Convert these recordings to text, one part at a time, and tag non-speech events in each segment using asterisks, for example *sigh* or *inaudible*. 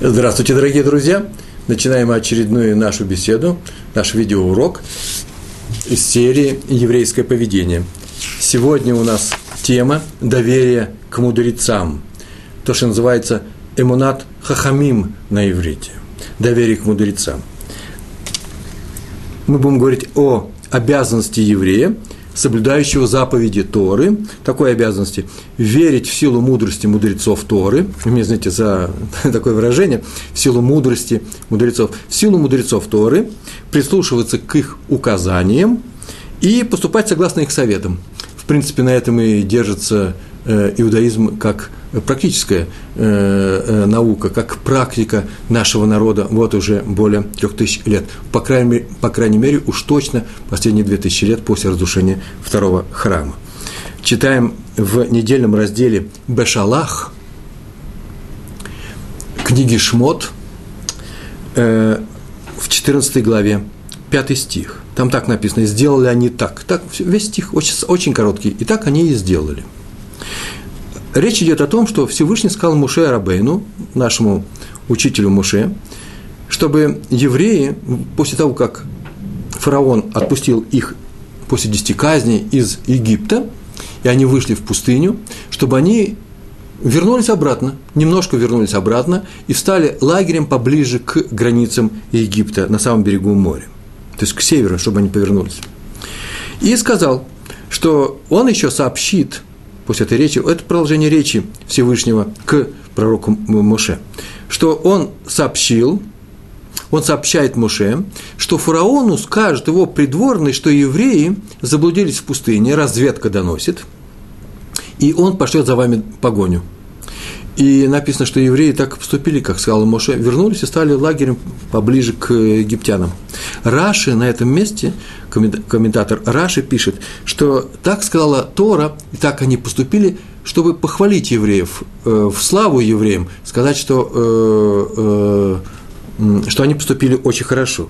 Здравствуйте, дорогие друзья! Начинаем очередную нашу беседу, наш видеоурок из серии «Еврейское поведение». Сегодня у нас тема «Доверие к мудрецам». То, что называется «Эмунат хахамим» на иврите. Доверие к мудрецам. Мы будем говорить о обязанности еврея – соблюдающего заповеди Торы, такой обязанности, верить в силу мудрости мудрецов Торы, мне, знаете, за *laughs* такое выражение, в силу мудрости мудрецов, в силу мудрецов Торы, прислушиваться к их указаниям и поступать согласно их советам. В принципе, на этом и держится иудаизм как практическая э, э, наука, как практика нашего народа вот уже более трех тысяч лет. По крайней, по крайней мере, уж точно последние две тысячи лет после разрушения второго храма. Читаем в недельном разделе Бешалах книги Шмот в 14 главе, 5 стих. Там так написано, сделали они так. так весь стих очень, очень короткий. И так они и сделали – Речь идет о том, что Всевышний сказал Муше Арабейну, нашему учителю Муше, чтобы евреи, после того, как фараон отпустил их после десяти казней из Египта, и они вышли в пустыню, чтобы они вернулись обратно, немножко вернулись обратно и встали лагерем поближе к границам Египта, на самом берегу моря, то есть к северу, чтобы они повернулись. И сказал, что он еще сообщит после этой речи, это продолжение речи Всевышнего к пророку Моше, что он сообщил, он сообщает Моше, что фараону скажет его придворный, что евреи заблудились в пустыне, разведка доносит, и он пошлет за вами погоню – и написано, что евреи так поступили, как сказал Моше, вернулись и стали лагерем поближе к египтянам. Раши на этом месте, комментатор Раши пишет, что так сказала Тора, и так они поступили, чтобы похвалить евреев, э, в славу евреям, сказать, что, э, э, что они поступили очень хорошо.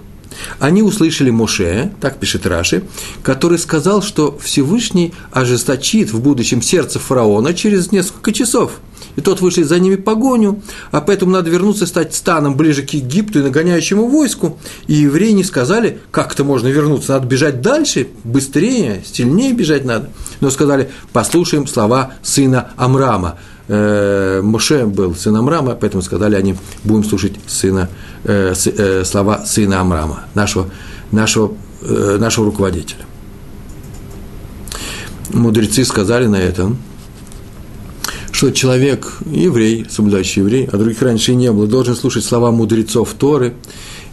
Они услышали Моше, так пишет Раши, который сказал, что Всевышний ожесточит в будущем сердце фараона через несколько часов – и тот вышли за ними погоню, а поэтому надо вернуться и стать станом ближе к Египту и нагоняющему войску. И евреи не сказали, как это можно вернуться, надо бежать дальше, быстрее, сильнее бежать надо. Но сказали, послушаем слова сына Амрама. Э, Моше был сын Амрама, поэтому сказали они, будем слушать сына, э, э, слова сына Амрама, нашего, нашего, нашего руководителя. Мудрецы сказали на этом – что человек, еврей, соблюдающий еврей, а других раньше и не было, должен слушать слова мудрецов Торы,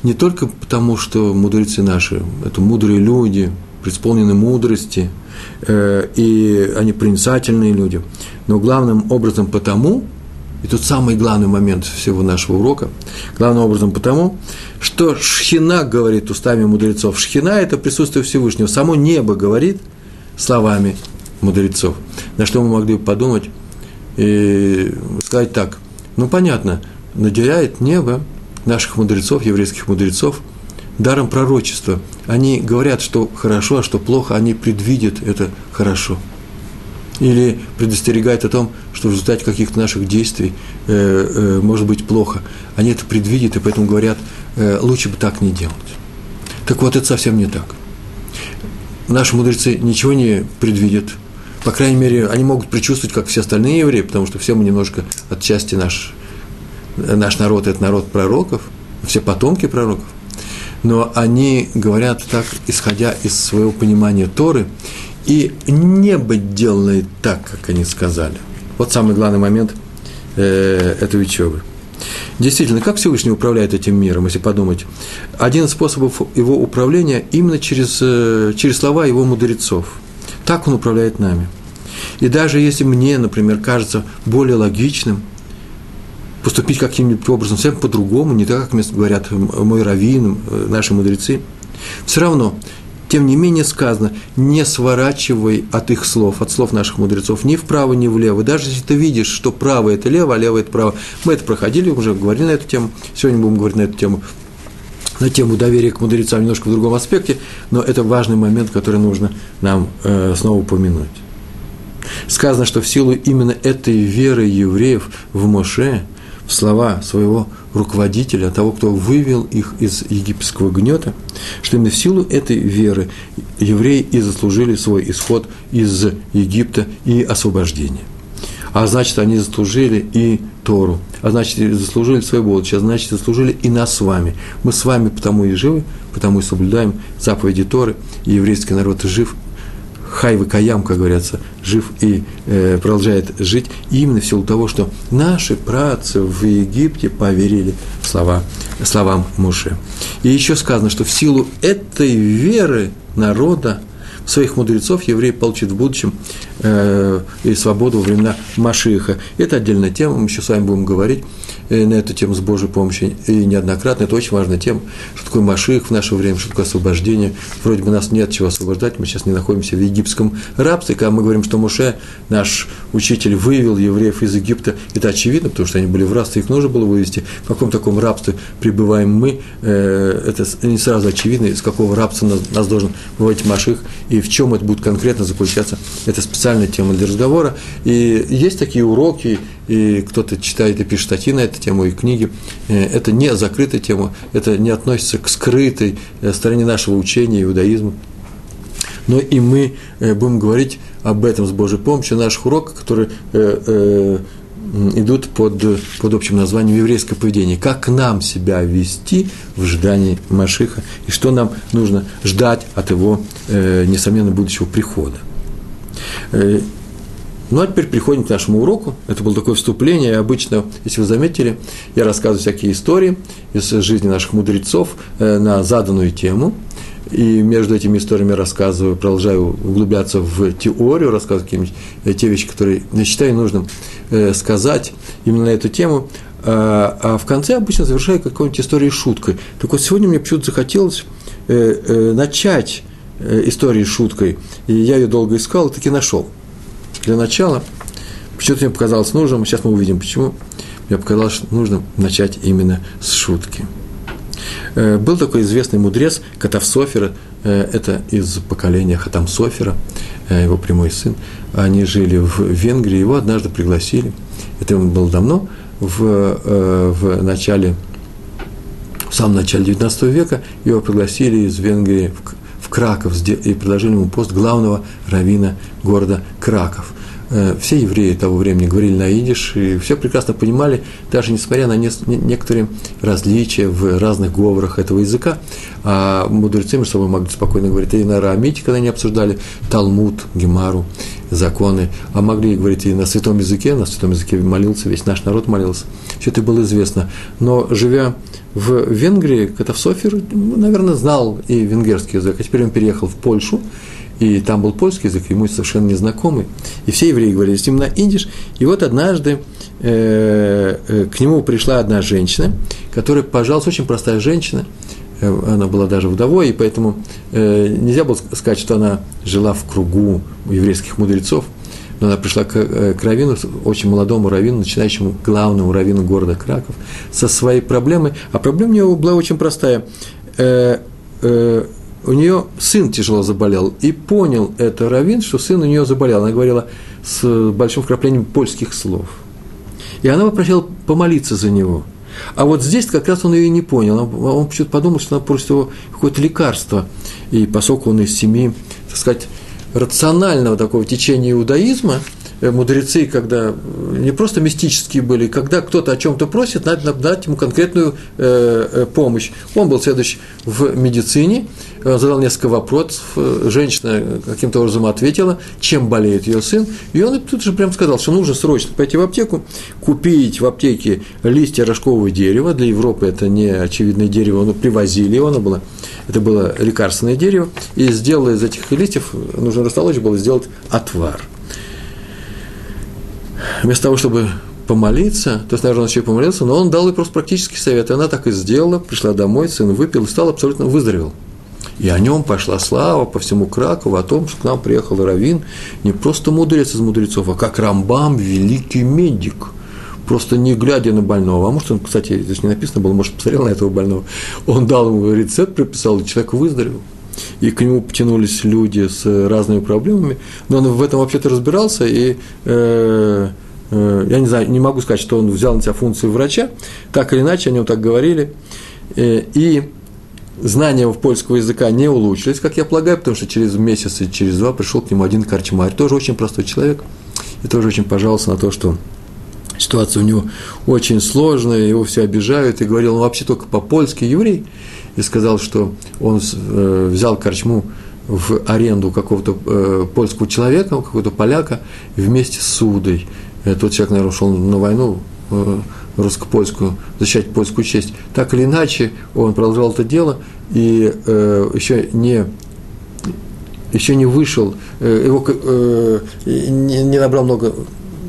не только потому, что мудрецы наши – это мудрые люди, преисполнены мудрости, э, и они проницательные люди, но главным образом потому, и тут самый главный момент всего нашего урока, главным образом потому, что Шхина говорит устами мудрецов. Шхина – это присутствие Всевышнего. Само небо говорит словами мудрецов. На что мы могли подумать, и сказать так, ну понятно, наделяет небо наших мудрецов, еврейских мудрецов, даром пророчества. Они говорят, что хорошо, а что плохо, они предвидят это хорошо. Или предостерегают о том, что в результате каких-то наших действий э, э, может быть плохо. Они это предвидят, и поэтому говорят, э, лучше бы так не делать. Так вот, это совсем не так. Наши мудрецы ничего не предвидят, по крайней мере, они могут предчувствовать, как все остальные евреи, потому что все мы немножко отчасти наш, наш народ – это народ пророков, все потомки пророков. Но они говорят так, исходя из своего понимания Торы, и не быть деланной так, как они сказали. Вот самый главный момент э, этой учебы. Действительно, как Всевышний управляет этим миром, если подумать? Один из способов его управления именно через, э, через слова его мудрецов – так Он управляет нами. И даже если мне, например, кажется более логичным поступить каким-нибудь образом, совсем по-другому, не так, как мне говорят мой раввин, наши мудрецы, все равно, тем не менее сказано, не сворачивай от их слов, от слов наших мудрецов, ни вправо, ни влево. Даже если ты видишь, что право – это лево, а лево – это право. Мы это проходили, уже говорили на эту тему, сегодня будем говорить на эту тему на тему доверия к мудрецам немножко в другом аспекте, но это важный момент, который нужно нам э, снова упомянуть. Сказано, что в силу именно этой веры евреев в Моше в слова своего руководителя, того, кто вывел их из египетского гнета, что именно в силу этой веры евреи и заслужили свой исход из Египта и освобождение. А значит, они заслужили и Тору, а значит, заслужили свое будущее, а значит, заслужили и нас с вами. Мы с вами потому и живы, потому и соблюдаем заповеди Торы, и еврейский народ жив Хайвы Каям, как говорится, жив и э, продолжает жить именно в силу того, что наши працы в Египте поверили слова, словам Муше. И еще сказано, что в силу этой веры народа своих мудрецов евреи получат в будущем э, и свободу во времена Машиха. Это отдельная тема, мы еще с вами будем говорить на эту тему с Божьей помощью, и неоднократно. Это очень важная тема, что такое Маших в наше время, что такое освобождение. Вроде бы нас нет чего освобождать, мы сейчас не находимся в египетском рабстве, когда мы говорим, что Муше, наш учитель, вывел евреев из Египта, это очевидно, потому что они были в рабстве, их нужно было вывести. В каком таком рабстве пребываем мы, э, это не сразу очевидно, из какого рабства нас, нас должен выводить Маших, и в чем это будет конкретно заключаться. Это специальная тема для разговора. И есть такие уроки, и кто-то читает и пишет статьи на эту тему, и книги. Э, это не закрытая тема, это не относится к скрытой э, стороне нашего учения, иудаизма. Но и мы э, будем говорить об этом с Божьей помощью, наших уроках, которые идут под, под общим названием еврейское поведение. Как нам себя вести в ожидании Машиха, и что нам нужно ждать от его, несомненно, будущего прихода. Ну а теперь переходим к нашему уроку. Это было такое вступление. Обычно, если вы заметили, я рассказываю всякие истории из жизни наших мудрецов э, на заданную тему. И между этими историями рассказываю, продолжаю углубляться в теорию, рассказываю какие-нибудь э, те вещи, которые я считаю нужным э, сказать именно на эту тему. А, а в конце обычно завершаю какой-нибудь историей шуткой. Так вот, сегодня мне почему-то захотелось начать историю шуткой. И я ее долго искал и таки нашел – для начала, почему-то мне показалось нужным, сейчас мы увидим почему, мне показалось нужно начать именно с шутки. Э, был такой известный мудрец Катав Софера, э, это из поколения Хатам Софера, э, его прямой сын. Они жили в Венгрии, его однажды пригласили, это было давно, в, в начале, в самом начале XIX века, его пригласили из Венгрии в Краков и предложили ему пост главного равина города Краков. Э, все евреи того времени говорили на идиш, и все прекрасно понимали, даже несмотря на некоторые различия в разных говорах этого языка, а мудрецы между собой могли спокойно говорить и на арамите, когда они обсуждали Талмуд, Гемару, законы, а могли говорить и на святом языке, на святом языке молился, весь наш народ молился. Все это было известно. Но живя в Венгрии, Катавсофер, наверное, знал и венгерский язык, а теперь он переехал в Польшу, и там был польский язык, ему совершенно незнакомый. И все евреи говорили с ним на идиш. И вот однажды э, э, к нему пришла одна женщина, которая, пожалуйста, очень простая женщина, э, она была даже вдовой, и поэтому нельзя было сказать, что она жила в кругу еврейских мудрецов, но она пришла к, э, к раввину, очень молодому раввину, начинающему главному раввину города Краков, со своей проблемой. А проблема у нее была очень простая. У нее сын тяжело заболел, и понял это Равин, что сын у нее заболел. Она говорила с большим вкраплением польских слов. И она попросила помолиться за него. А вот здесь как раз он ее не понял. Он, почему-то подумал, что она просит его какое-то лекарство. И поскольку он из семьи, так сказать, рационального такого течения иудаизма – мудрецы, когда не просто мистические были, когда кто-то о чем-то просит, надо дать ему конкретную э, э, помощь. Он был следующий в медицине, задал несколько вопросов, женщина каким-то образом ответила, чем болеет ее сын, и он тут же прям сказал, что нужно срочно пойти в аптеку, купить в аптеке листья рожкового дерева, для Европы это не очевидное дерево, но привозили оно было, это было лекарственное дерево, и сделал из этих листьев, нужно растолочь было сделать отвар – вместо того, чтобы помолиться, то есть, наверное, он еще и помолился, но он дал ей просто практический совет. И она так и сделала, пришла домой, сын выпил и стал абсолютно выздоровел. И о нем пошла слава по всему Кракову, о том, что к нам приехал Равин, не просто мудрец из мудрецов, а как Рамбам, великий медик. Просто не глядя на больного, а может, он, кстати, здесь не написано было, может, посмотрел на этого больного, он дал ему рецепт, прописал, и человек выздоровел и к нему потянулись люди с разными проблемами, но он в этом вообще-то разбирался, и э, э, я не знаю, не могу сказать, что он взял на себя функцию врача, так или иначе, о нем так говорили, э, и знания в польского языка не улучшились, как я полагаю, потому что через месяц и через два пришел к нему один корчмарь, тоже очень простой человек, и тоже очень пожаловался на то, что ситуация у него очень сложная, его все обижают, и говорил, он вообще только по-польски еврей, и сказал, что он э, взял корчму в аренду какого-то э, польского человека, какого-то поляка, вместе с Судой. Э, тот человек, наверное, ушел на войну русско-польскую, защищать польскую честь. Так или иначе, он продолжал это дело, и еще не еще не вышел, его не набрал много,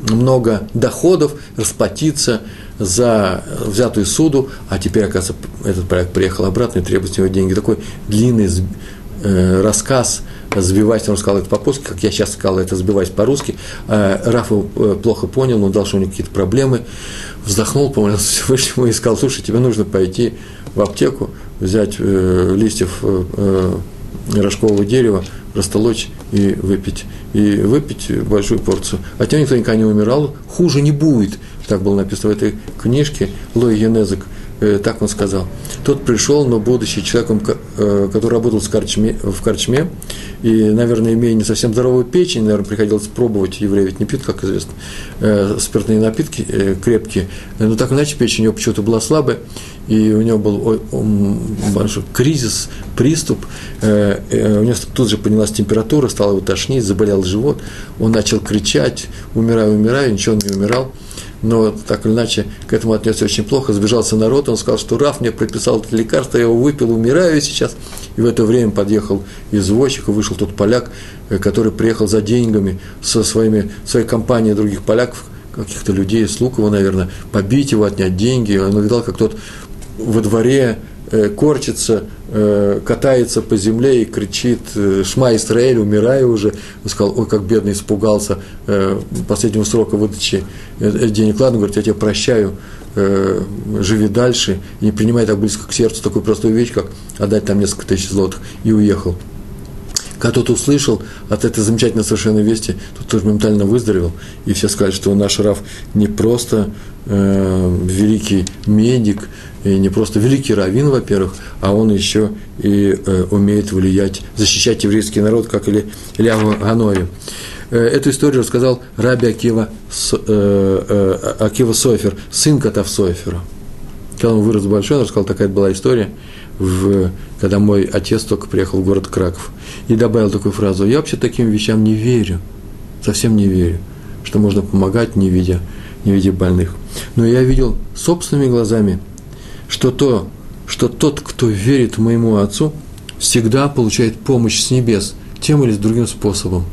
много доходов, расплатиться за взятую суду, а теперь, оказывается, этот проект приехал обратно и требует с него деньги. Такой длинный э, рассказ, сбиваясь, он сказал это по-польски, как я сейчас сказал, это сбиваясь по-русски. Э, э, плохо понял, он дал, что у него какие-то проблемы, вздохнул, помолился *laughs* Всевышнему и сказал, слушай, тебе нужно пойти в аптеку, взять э, листьев э рожкового дерева, растолочь и выпить. И выпить большую порцию. От него никто никогда не умирал, хуже не будет. Так было написано в этой книжке Лой Генезик, э, так он сказал. Тот пришел, но будучи человеком, э, который работал в корчме, и, наверное, имея не совсем здоровую печень, наверное, приходилось пробовать, евреи ведь не пьют, как известно, э, спиртные напитки крепкие, но так иначе печень у него почему-то была слабая, и у него был большой кризис, приступ, у него тут же поднялась температура, стало его тошнить, заболел живот, он начал кричать, умираю, умираю, ничего он не умирал, но так или иначе к этому отнесся очень плохо, сбежался народ, он сказал, что Раф мне прописал это лекарство, я его выпил, умираю сейчас. И в это время подъехал извозчик, и вышел тот поляк, э, который приехал за деньгами со своими, своей компанией других поляков, каких-то людей, слуг его, наверное, побить его, отнять деньги. Он видал, как тот во дворе Э, корчится, э, катается по земле и кричит э, «Шма Исраэль, умираю уже». Он сказал, ой, как бедный испугался последнего срока выдачи денег. Ладно, говорит, я тебя прощаю, живи дальше, и не принимай так близко к сердцу такую простую вещь, как отдать там несколько тысяч злотых, и уехал. Когда тот услышал от этой замечательной совершенно вести, тот тоже моментально выздоровел, и все сказали, что наш Раф не просто э, великий медик, и не просто великий раввин, во-первых, а он еще и э, умеет влиять, защищать еврейский народ, как или Илья Ганови. Э, эту историю рассказал Раби Акива, э, э, Акива Софер, сын Катав Софера. Когда он вырос большой, он рассказал, такая была история, в, когда мой отец только приехал в город Краков. И добавил такую фразу, я вообще таким вещам не верю, совсем не верю, что можно помогать, не видя, не видя больных. Но я видел собственными глазами – что, то, что тот, кто верит моему Отцу, всегда получает помощь с небес, тем или другим способом.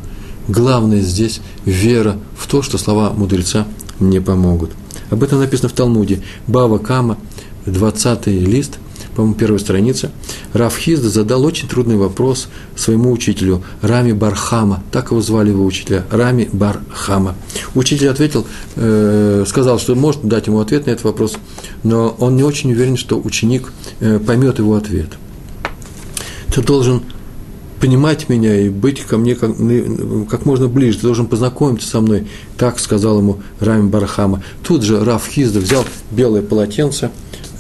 Главное здесь вера в то, что слова мудреца мне помогут. Об этом написано в Талмуде. Бава Кама, 20 лист – по-моему, первая страница, Раф Хизда задал очень трудный вопрос своему учителю Рами Бархама, так его звали его учителя, Рами Бархама. Учитель ответил, э, сказал, что может дать ему ответ на этот вопрос, но он не очень уверен, что ученик э, поймет его ответ. Ты должен понимать меня и быть ко мне как, как можно ближе, ты должен познакомиться со мной, так сказал ему Рами Бархама. Тут же Раф Хизда взял белое полотенце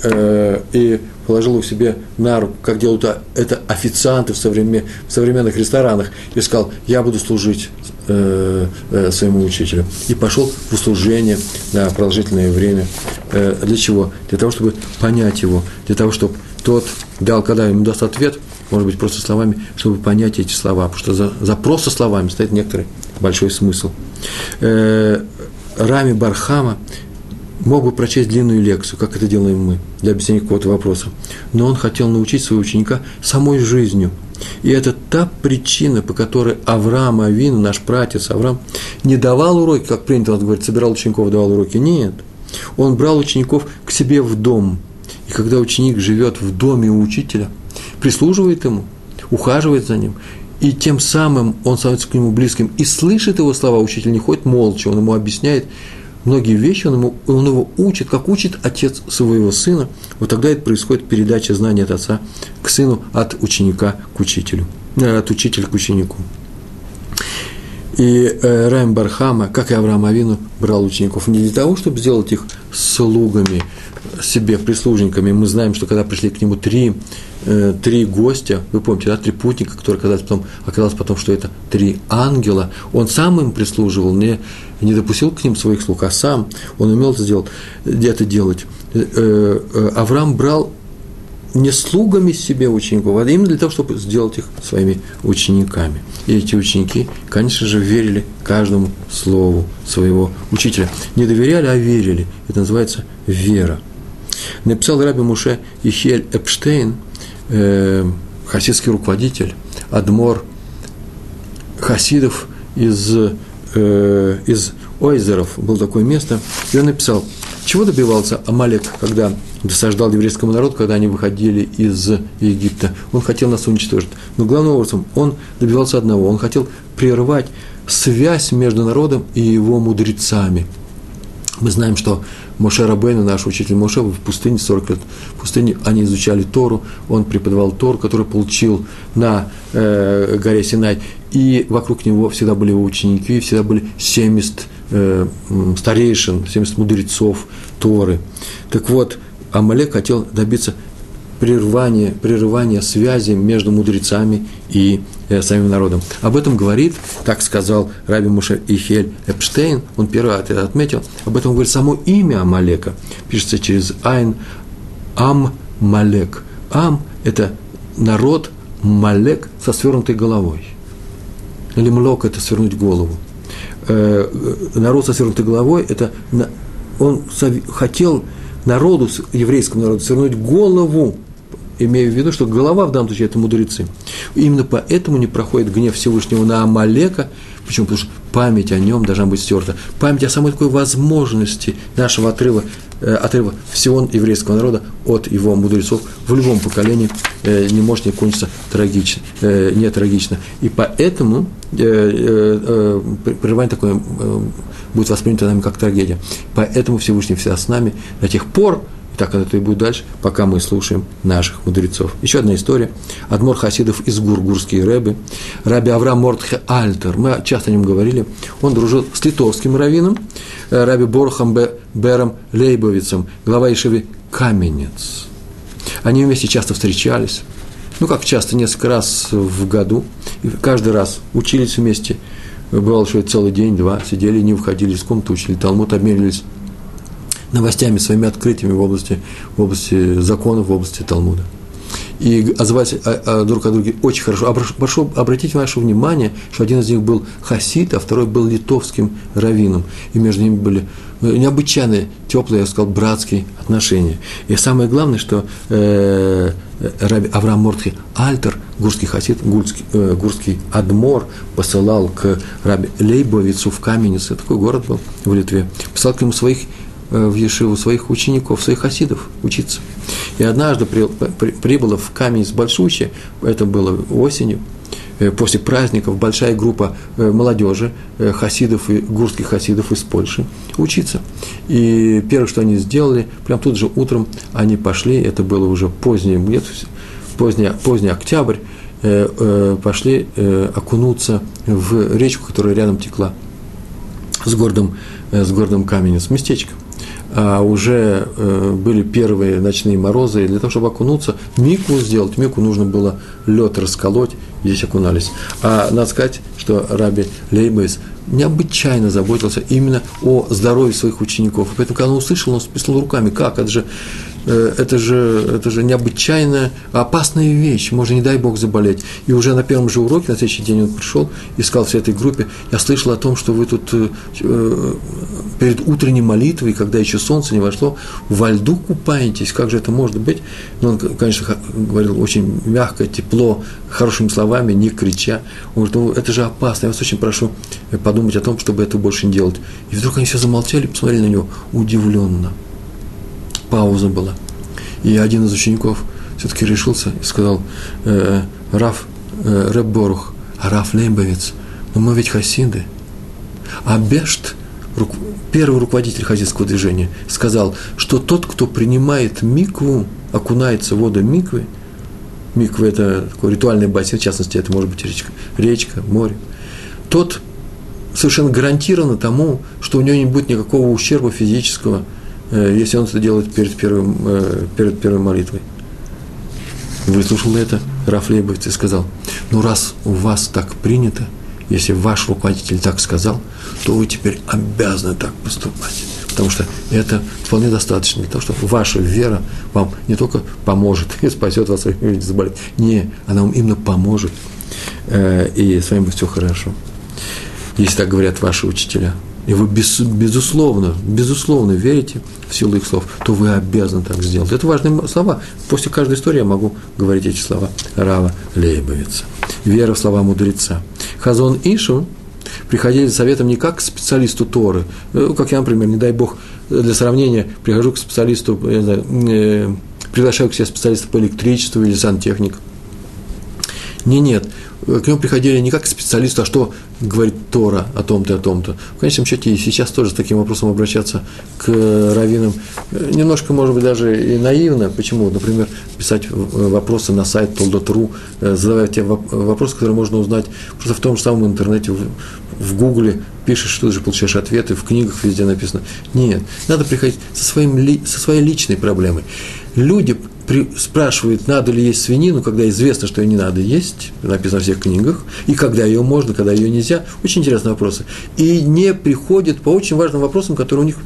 э, и положил его себе на руку, как делают это официанты в, современ, в современных ресторанах, и сказал, я буду служить э, э, своему учителю. И пошел в услужение на продолжительное время. Э, для чего? Для того, чтобы понять его, для того, чтобы тот дал, когда ему даст ответ, может быть, просто словами, чтобы понять эти слова, потому что за, за просто словами стоит некоторый большой смысл. Э, Рами Бархама мог бы прочесть длинную лекцию, как это делаем мы, для объяснения какого-то вопроса. Но он хотел научить своего ученика самой жизнью. И это та причина, по которой Авраам Авин, наш пратец Авраам, не давал уроки, как принято он говорит, собирал учеников, давал уроки. Нет. Он брал учеников к себе в дом. И когда ученик живет в доме у учителя, прислуживает ему, ухаживает за ним, и тем самым он становится к нему близким и слышит его слова, учитель не ходит молча, он ему объясняет, многие вещи он, ему, он его учит, как учит отец своего сына. Вот тогда это происходит передача знания от отца к сыну, от ученика к учителю, э, от учителя к ученику. И э, Раим Бархама, как и Авраам Авину, брал учеников не для того, чтобы сделать их слугами, себе прислужниками. Мы знаем, что когда пришли к нему три, э, три гостя, вы помните, да, три путника, которые оказалось потом, оказалось потом, что это три ангела, он сам им прислуживал, не, не допустил к ним своих слуг, а сам он умел это сделать. Это делать. Э, э, Авраам брал не слугами себе учеников, а именно для того, чтобы сделать их своими учениками. И эти ученики, конечно же, верили каждому слову своего учителя. Не доверяли, а верили. Это называется вера. Написал Раби Муше Ихель Эпштейн, э, хасидский руководитель, адмор хасидов из, э, из Ойзеров, было такое место, и он написал, чего добивался Амалек, когда досаждал еврейскому народу, когда они выходили из Египта. Он хотел нас уничтожить. Но главным образом он добивался одного. Он хотел прервать связь между народом и его мудрецами. Мы знаем, что Моше Рабейна, наш учитель Моше, в пустыне 40 лет. В пустыне они изучали Тору, он преподавал Тору, который получил на э, горе Синай. И вокруг него всегда были его ученики, всегда были 70 э, старейшин, 70 мудрецов Торы. Так вот, Амалек хотел добиться прерывания, прерывания связи между мудрецами и э, самим народом. Об этом говорит, так сказал Раби Муше Ихель Эпштейн, он первый это отметил, об этом говорит само имя Амалека, пишется через Айн Ам Малек. Ам – это народ Малек со свернутой головой. Или Млок – это свернуть голову. Э, э, народ со свернутой головой – это он хотел народу, еврейскому народу, свернуть голову, имея в виду, что голова в данном случае – это мудрецы. Именно поэтому не проходит гнев Всевышнего на Амалека, почему? Потому что память о нем должна быть стерта. Память о самой такой возможности нашего отрыва, э, отрыва всего еврейского народа от его мудрецов в любом поколении э, не может не кончиться трагично, э, не трагично. И поэтому э, э, э прерывание такое э, будет воспринято нами как трагедия. Поэтому Всевышний всегда с нами до тех пор, и так это и будет дальше, пока мы слушаем наших мудрецов. Еще одна история. Адмор Хасидов из Гур, гурские рэбы. Раби Авраам Мортхе Альтер, мы часто о нем говорили, он дружил с литовским раввином, э, Раби Борхом Бером Лейбовицем, глава Ишеви Каменец. Они вместе часто встречались, ну, как часто, несколько раз в году, и каждый раз учились вместе – Бывало, что целый день, два, сидели, не выходили из комнаты, учили Талмуд, обменивались новостями, своими открытиями в области, в области законов, в области Талмуда. И отзывались а, а, друг о друге очень хорошо. Прошу обратить ваше внимание, что один из них был хасид, а второй был литовским раввином. И между ними были ну, необычайные, теплые, я сказал, братские отношения. И самое главное, что э, Раби Авраам Мортхи Альтер, гурский хасид, гурский, э, гурский адмор, посылал к Раби Лейбовицу в Каменец, такой город был в Литве, посылал к нему своих в Ешиву своих учеников, своих хасидов учиться. И однажды при, при, прибыло в Каменец Большущее, это было осенью, Э, после праздников большая группа э, молодежи, э, хасидов гурских хасидов из Польши учиться. И первое, что они сделали, прям тут же утром они пошли, это было уже поздний, где поздний, поздний октябрь, пошли окунуться в речку, которая рядом текла с городом, с городом Каменец, местечко а уже э, были первые ночные морозы, и для того, чтобы окунуться, мику сделать, мику нужно было лед расколоть, здесь окунались. А надо сказать, что Раби Лейбейс необычайно заботился именно о здоровье своих учеников. Поэтому, когда он услышал, он сплеснул руками, как, это же это же, это же необычайно опасная вещь, можно, не дай бог, заболеть. И уже на первом же уроке, на следующий день он пришел и сказал всей этой группе, я слышал о том, что вы тут э, э, перед утренней молитвой, когда еще солнце не вошло, во льду купаетесь, как же это может быть? Но он, конечно, говорил очень мягко, тепло, хорошими словами, не крича. Он говорит, ну, это же опасно, я вас очень прошу подумать о том, чтобы это больше не делать. И вдруг они все замолчали, посмотрели на него удивленно – пауза была. И один из учеников все-таки решился и сказал, э, Раф э, Рэб а Раф Лейбовец, но мы ведь хасиды. А Бешт, рук, первый руководитель хасидского движения, сказал, что тот, кто принимает микву, окунается в воду миквы, миквы – это такой ритуальный бассейн, в частности, это может быть речка, речка, море, тот совершенно гарантированно тому, что у него не будет никакого ущерба физического, э, если он это делает перед, первым, э, перед первой молитвой. Выслушал это Раф Лейбовец и сказал, ну раз у вас так принято, если ваш руководитель так сказал, то вы теперь обязаны так поступать. Потому что это вполне достаточно для того, чтобы ваша вера вам не только поможет *laughs* и спасет вас, если заболеть. Не, она вам именно поможет, э, и с вами все хорошо. Если так говорят ваши учителя, и вы без, безусловно, безусловно верите в силу их слов, то вы обязаны так сделать. Это важные слова. После каждой истории я могу говорить эти слова Рава Лейбовица. Вера в слова мудреца. Хазон Ишу приходили за советом не как к специалисту Торы, э, как я, например, не дай бог, для сравнения, прихожу к специалисту, знаю, э, приглашаю к себе специалиста по электричеству или сантехник. Не, нет, к нему приходили не как к специалисту, а что говорит Тора о том-то, о том-то. В конечном счете и сейчас тоже с таким вопросом обращаться к раввинам немножко, может быть, даже и наивно. Почему? Например, писать вопросы на сайт Толдот.ру, задавая те вопросы, которые можно узнать просто в том же самом интернете, в Гугле, пишешь, что ты же получаешь ответы, в книгах везде написано. Нет, надо приходить со, своим, со своей личной проблемой. Люди спрашивает, надо ли есть свинину, когда известно, что ее не надо есть, написано в всех книгах, и когда ее можно, когда ее нельзя. Очень интересные вопросы. И не приходят по очень важным вопросам, которые у них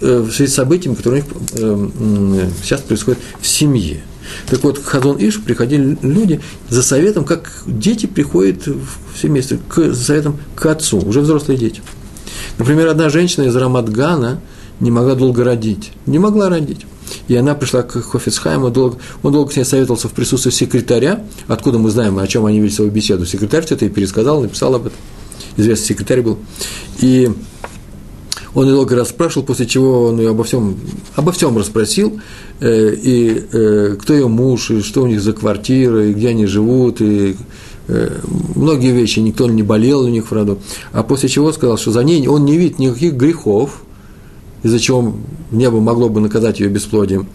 э, в связи с событиями, которые у них э, сейчас происходят в семье. Так вот, к Хазон Иш приходили люди за советом, как дети приходят в семейство, к, за советом к отцу, уже взрослые дети. Например, одна женщина из Рамадгана не могла долго родить. Не могла родить. И она пришла к Хофицхайму, долго, он долго с ней советовался в присутствии секретаря, откуда мы знаем, о чем они вели свою беседу. Секретарь это и пересказал, написал об этом. Известный секретарь был. И он ее долго расспрашивал, после чего он ее обо всем, обо всем расспросил, э, и э, кто ее муж, и что у них за квартира, и где они живут, и э, многие вещи, никто не болел у них в роду. А после чего сказал, что за ней он не видит никаких грехов, из-за чего небо могло бы наказать ее бесплодием,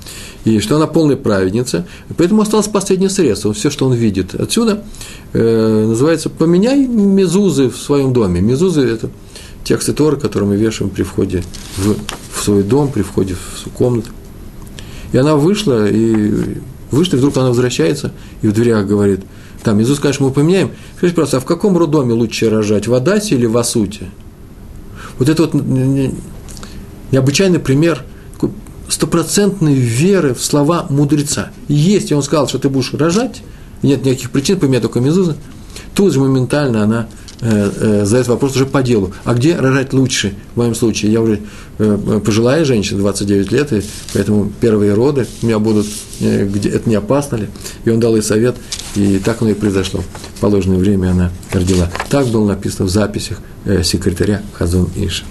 и что она полная праведница, поэтому осталось последнее средство, все, что он видит. Отсюда э, называется «поменяй мезузы в своем доме». Мезузы – это тексты Торы, которые мы вешаем при входе в, в свой дом, при входе в комнату. И она вышла, и вышла, и вдруг она возвращается, и в дверях говорит, там, Иисус, конечно, мы поменяем. Скажите, просто, а в каком роддоме лучше рожать, в Адасе или в Асуте? Вот это вот необычайный пример стопроцентной веры в слова мудреца. Если он сказал, что ты будешь рожать, нет никаких причин, поменять только мезузы, тут же моментально она э, э, задает вопрос уже по делу. А где рожать лучше? В моем случае я уже э, пожилая женщина, 29 лет, и поэтому первые роды у меня будут, э, где, это не опасно ли? И он дал ей совет, и так оно и произошло. В положенное время она родила. Так было написано в записях э, секретаря Хазон Иша.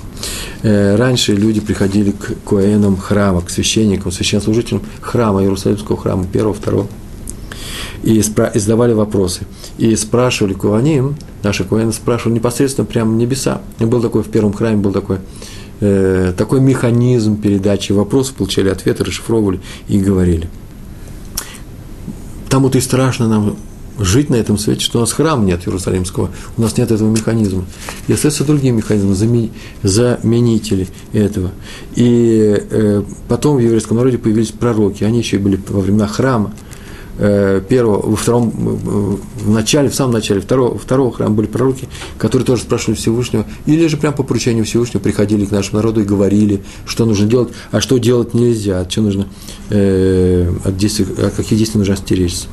Э, раньше люди приходили к коэнам храма, к священникам, священнослужителям храма, Иерусалимского храма, первого, второго, и, спра- и задавали вопросы. И спрашивали Куаним, наши Куэны спрашивали непосредственно прямо небеса. И был такой в первом храме, был такой, э, такой механизм передачи вопросов, получали ответы, расшифровывали и говорили. Тому-то и страшно нам жить на этом свете, что у нас храма нет Иерусалимского, у нас нет этого механизма. И остаются другие механизмы, заменители этого. И э, потом в еврейском народе появились пророки, они еще и были во времена храма, первого, во втором, э, в начале, в самом начале второго, второго храма были пророки, которые тоже спрашивали Всевышнего, или же прямо по поручению Всевышнего приходили к нашему народу и говорили, что нужно делать, а что делать нельзя, от чего нужно, э, от, действий, от каких действий нужно остеречься.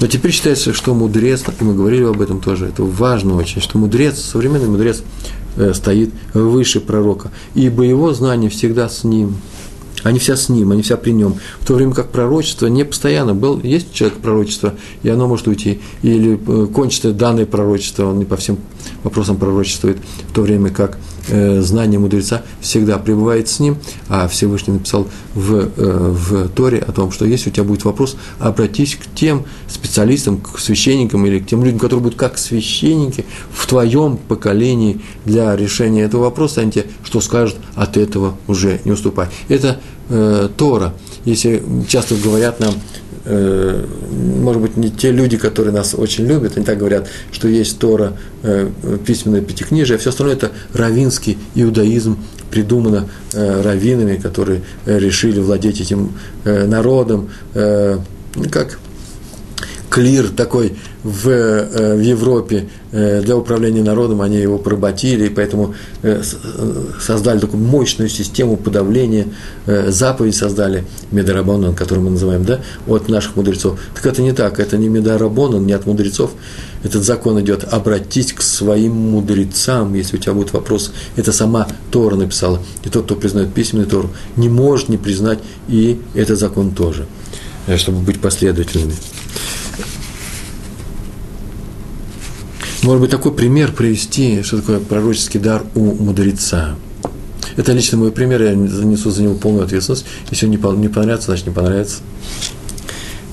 Но теперь считается, что мудрец, и мы говорили об этом тоже, это важно очень, что мудрец, современный мудрец э, стоит выше пророка, ибо его знание всегда с ним. Они вся с ним, они вся при нем. В то время как пророчество не постоянно. Был, есть человек пророчество, и оно может уйти. Или э, кончится данное пророчество, он не по всем вопросам пророчествует. В то время как знание мудреца всегда пребывает с ним, а Всевышний написал в, э, в Торе о том, что если у тебя будет вопрос, обратись к тем специалистам, к священникам или к тем людям, которые будут как священники в твоем поколении для решения этого вопроса, они тебе что скажут, от этого уже не уступай. Это э, Тора. Если часто говорят нам, э, может быть, не те люди, которые нас очень любят, они так говорят, что есть Тора, э, письменное пятикнижие, а все остальное это равинский иудаизм, придумано э, раввинами, которые решили владеть этим э, народом, э, как клир такой в, э, в Европе э, для управления народом, они его поработили, и поэтому э, создали такую мощную систему подавления, заповедь создали Медарабонан, который мы называем, да, от наших мудрецов. Так это не так, это не Медарабонан, не от мудрецов, этот закон идет, обратись к своим мудрецам, если у тебя будет вопрос, это сама Тора написала, и тот, кто признает письменный Тору, не может не признать и этот закон тоже, чтобы быть последовательными. Может быть, такой пример привести, что такое пророческий дар у мудреца. Это лично мой пример, я занесу за него полную ответственность. Если он не, понравится, значит не понравится.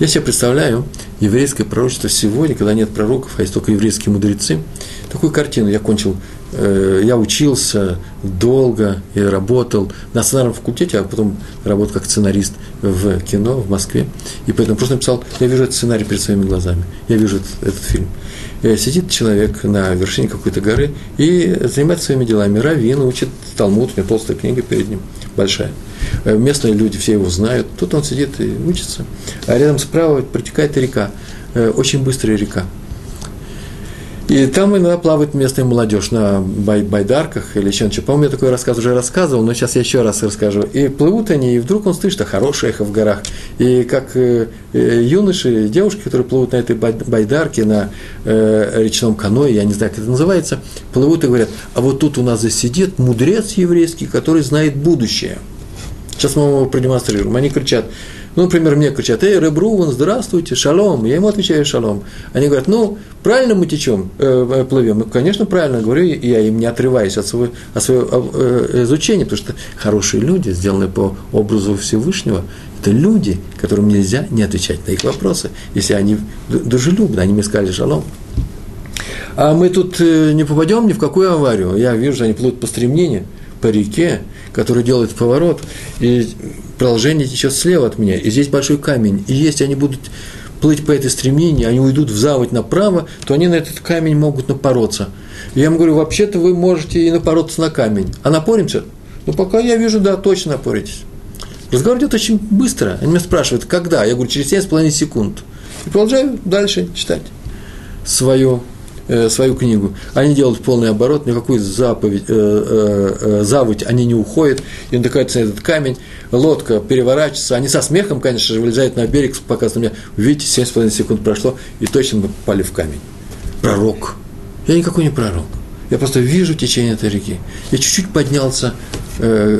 Я себе представляю еврейское пророчество сегодня, когда нет пророков, а есть только еврейские мудрецы. Такую картину я кончил, э, я учился долго и работал на сценарном факультете, а потом работал как сценарист в кино в Москве. И поэтому просто написал, я вижу этот сценарий перед своими глазами, я вижу этот, этот фильм. Э, сидит человек на вершине какой-то горы и занимается своими делами. Равин учит Талмуд, у меня толстая книга перед ним, большая. Э, местные люди все его знают. Тут он сидит и учится. А рядом справа протекает река, э, очень быстрая река. И там иногда плавает местная молодежь на бай байдарках или ничего. По-моему, я такой рассказ уже рассказывал, но сейчас я еще раз расскажу. И плывут они, и вдруг он слышит, что хорошее эхо в горах. И как э, э, юноши, девушки, которые плывут на этой байдарке, на э, речном каное, я не знаю, как это называется, плывут и говорят, а вот тут у нас засидит мудрец еврейский, который знает будущее. Сейчас мы его продемонстрируем. Они кричат, ну, например, мне кричат, эй, Ребруван, здравствуйте, шалом. Я ему отвечаю шалом. Они говорят, ну, правильно мы течем, э, э плывем? Конечно, правильно, говорю, я им не отрываюсь от своего, от своего э, изучения, потому что хорошие люди, сделанные по образу Всевышнего, это люди, которым нельзя не отвечать на их вопросы, если они дружелюбны, они мне сказали шалом. А мы тут э, не попадем ни в какую аварию. Я вижу, что они плывут по стремнению, по реке, который делает поворот, и продолжение течет слева от меня, и здесь большой камень, и если они будут плыть по этой стремлении, они уйдут в заводь направо, то они на этот камень могут напороться. я им говорю, вообще-то вы можете и напороться на камень. А напоримся? Ну, пока я вижу, да, точно напоритесь. Разговор идет очень быстро. Они меня спрашивают, когда? Я говорю, через 7,5 секунд. И продолжаю дальше читать свое э, свою книгу. Они делают полный оборот, никакую заповедь, э, э, э, заводь они не уходят, и натыкаются на этот камень, лодка переворачивается, они со смехом, конечно же, вылезают на берег, показывают меня, видите, 7,5 секунд прошло, и точно мы попали в камень. Пророк. Я никакой не пророк. Я просто вижу течение этой реки. Я чуть-чуть поднялся э,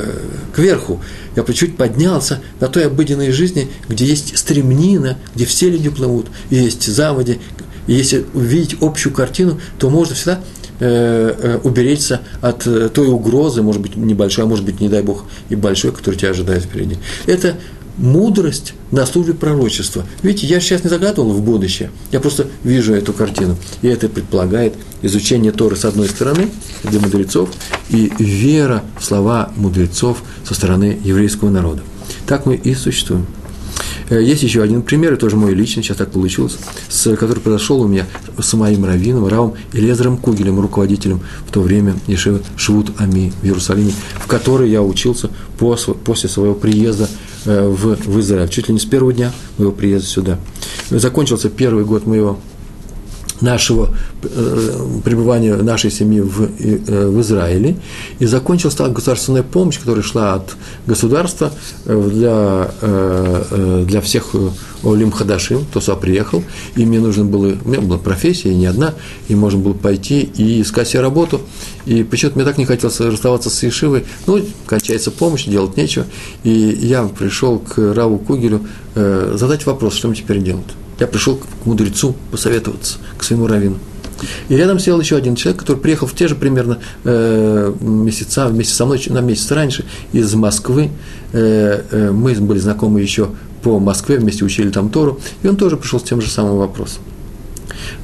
кверху. Я чуть-чуть поднялся на той обыденной жизни, где есть стремнина, где все люди плывут, и есть заводи, и если увидеть общую картину, то можно всегда э, э, уберечься от э, той угрозы, может быть, небольшой, а может быть, не дай бог, и большой, который тебя ожидает впереди. Это мудрость на службе пророчества. Видите, я сейчас не загадывал в будущее, я просто вижу эту картину. И это предполагает изучение Торы с одной стороны, для мудрецов, и вера в слова мудрецов со стороны еврейского народа. Так мы и существуем. Э, есть еще один пример, и тоже мой личный, сейчас так получилось, с, который произошел у меня с моим раввином, Равом Элезером Кугелем, руководителем в то время Ешевы Швуд Ами в Иерусалиме, в которой я учился после, после своего приезда э, в, в Израиль, чуть ли не с первого дня моего приезда сюда. Закончился первый год моего нашего э, пребывания нашей семьи в, э, в Израиле, и закончилась та государственная помощь, которая шла от государства э, для, э, э, для всех Олим Хадашим, кто сюда приехал, и мне нужно было, у меня была профессия, не одна, и можно было пойти и искать себе работу, и почему-то мне так не хотелось расставаться с Ешивой, ну, кончается помощь, делать нечего, и я пришел к Раву Кугелю э, задать вопрос, что мне теперь делать я пришел к мудрецу посоветоваться, к своему раввину. И рядом сел еще один человек, который приехал в те же примерно э, месяца, вместе со мной на месяц раньше из Москвы. Э, э, мы были знакомы еще по Москве, вместе учили там Тору, и он тоже пришел с тем же самым вопросом.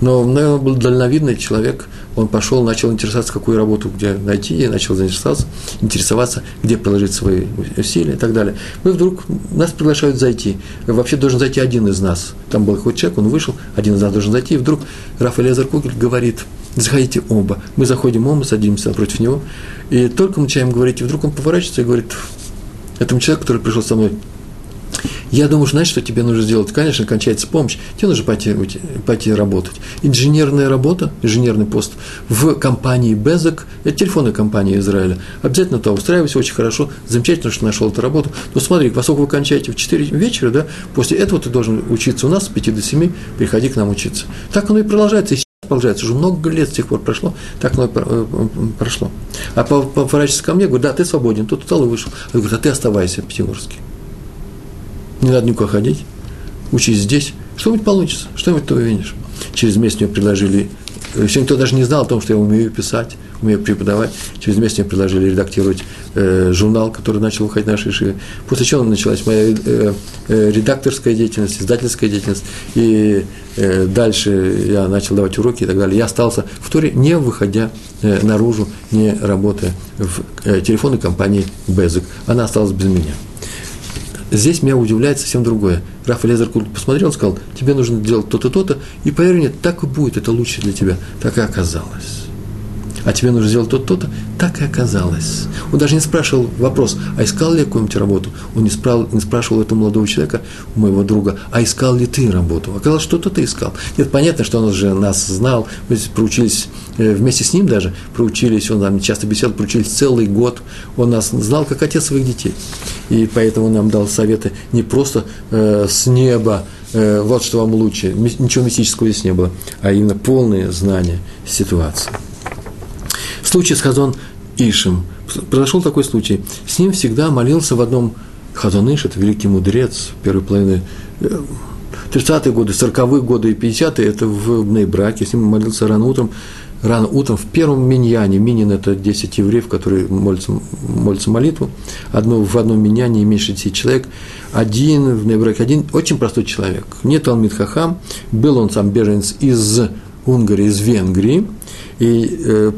Но, наверное, был дальновидный человек, он пошел, начал интересоваться, какую работу где найти, и начал заинтересоваться, интересоваться, где приложить свои усилия и так далее. Мы вдруг, нас приглашают зайти. Вообще должен зайти один из нас. Там был какой-то человек, он вышел, один из нас должен зайти, и вдруг Рафаэль Лезер говорит, заходите оба. Мы заходим оба, садимся напротив него, и только мы начинаем говорить, и вдруг он поворачивается и говорит, этому человеку, который пришел со мной, я думаю, знаешь, что тебе нужно сделать? Конечно, кончается помощь, тебе нужно пойти, пойти работать. Инженерная работа, инженерный пост в компании Безок, это телефонная компания Израиля. Обязательно туда устраивайся, очень хорошо, замечательно, что нашел эту работу. Но смотри, поскольку вы кончаете в 4 вечера, да, после этого ты должен учиться у нас с 5 до 7, приходи к нам учиться. Так оно и продолжается, продолжается. Уже много лет с тех пор прошло, так оно и э, прошло. А поворачивается ко мне, говорит, да, ты свободен, тут устал и вышел. Я говорю, а ты оставайся в Пятигорске не надо никуда ходить, учись здесь, что-нибудь получится, что-нибудь ты увидишь. Через месяц мне предложили, еще никто даже не знал о том, что я умею писать, умею преподавать. Через месяц мне предложили редактировать э, журнал, который начал выходить на шиве. После чего началась моя э, э, редакторская деятельность, издательская деятельность. И э, дальше я начал давать уроки и так далее. Я остался в туре, не выходя э, наружу, не работая в э, телефонной компании Безик. Она осталась без меня. Здесь меня удивляет совсем другое. Раф Лезер посмотрел сказал, тебе нужно делать то-то, то-то, и поверь мне, так и будет, это лучше для тебя. Так и оказалось а тебе нужно сделать то-то, то-то, так и оказалось. Он даже не спрашивал вопрос, а искал ли я какую-нибудь работу? Он не, спрашивал, не спрашивал этого молодого человека, у моего друга, а искал ли ты работу? Оказалось, что-то ты искал. Нет, понятно, что он уже нас знал, мы проучились э, вместе с ним даже, проучились, он нам часто беседовал, проучились целый год, он нас знал как отец своих детей. И поэтому он нам дал советы не просто э, с неба, э, вот что вам лучше, ничего мистического здесь не было, а именно полное знание ситуации случай с Хазон Ишем. Произошел такой случай. С ним всегда молился в одном Хазон Иш, это великий мудрец первой половины 30-е э, годы, 40-е годы и 50-е, это в Бнейбраке, с ним молился рано утром, рано утром в первом миньяне, минин – это 10 евреев, которые молятся, молятся молитву, одно, в одном миньяне меньше 10 человек, один в Нейбраке, один очень простой человек, не Талмит Хахам, был он сам беженец из Унгарии, из Венгрии, и э,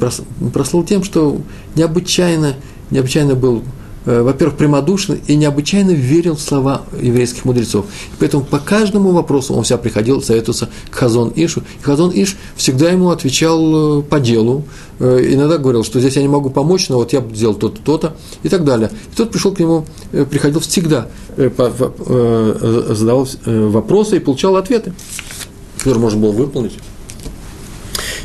прослыл тем, что необычайно, необычайно был, э, во-первых, прямодушен и необычайно верил в слова еврейских мудрецов. И поэтому по каждому вопросу он всегда приходил советоваться к Хазон Ишу. И Хазон Иш всегда ему отвечал э, по делу. Иногда говорил, что здесь я не могу помочь, но вот я сделал то-то, то-то и так далее. И тот пришел к нему, приходил всегда, задавал вопросы и получал ответы, которые можно было выполнить.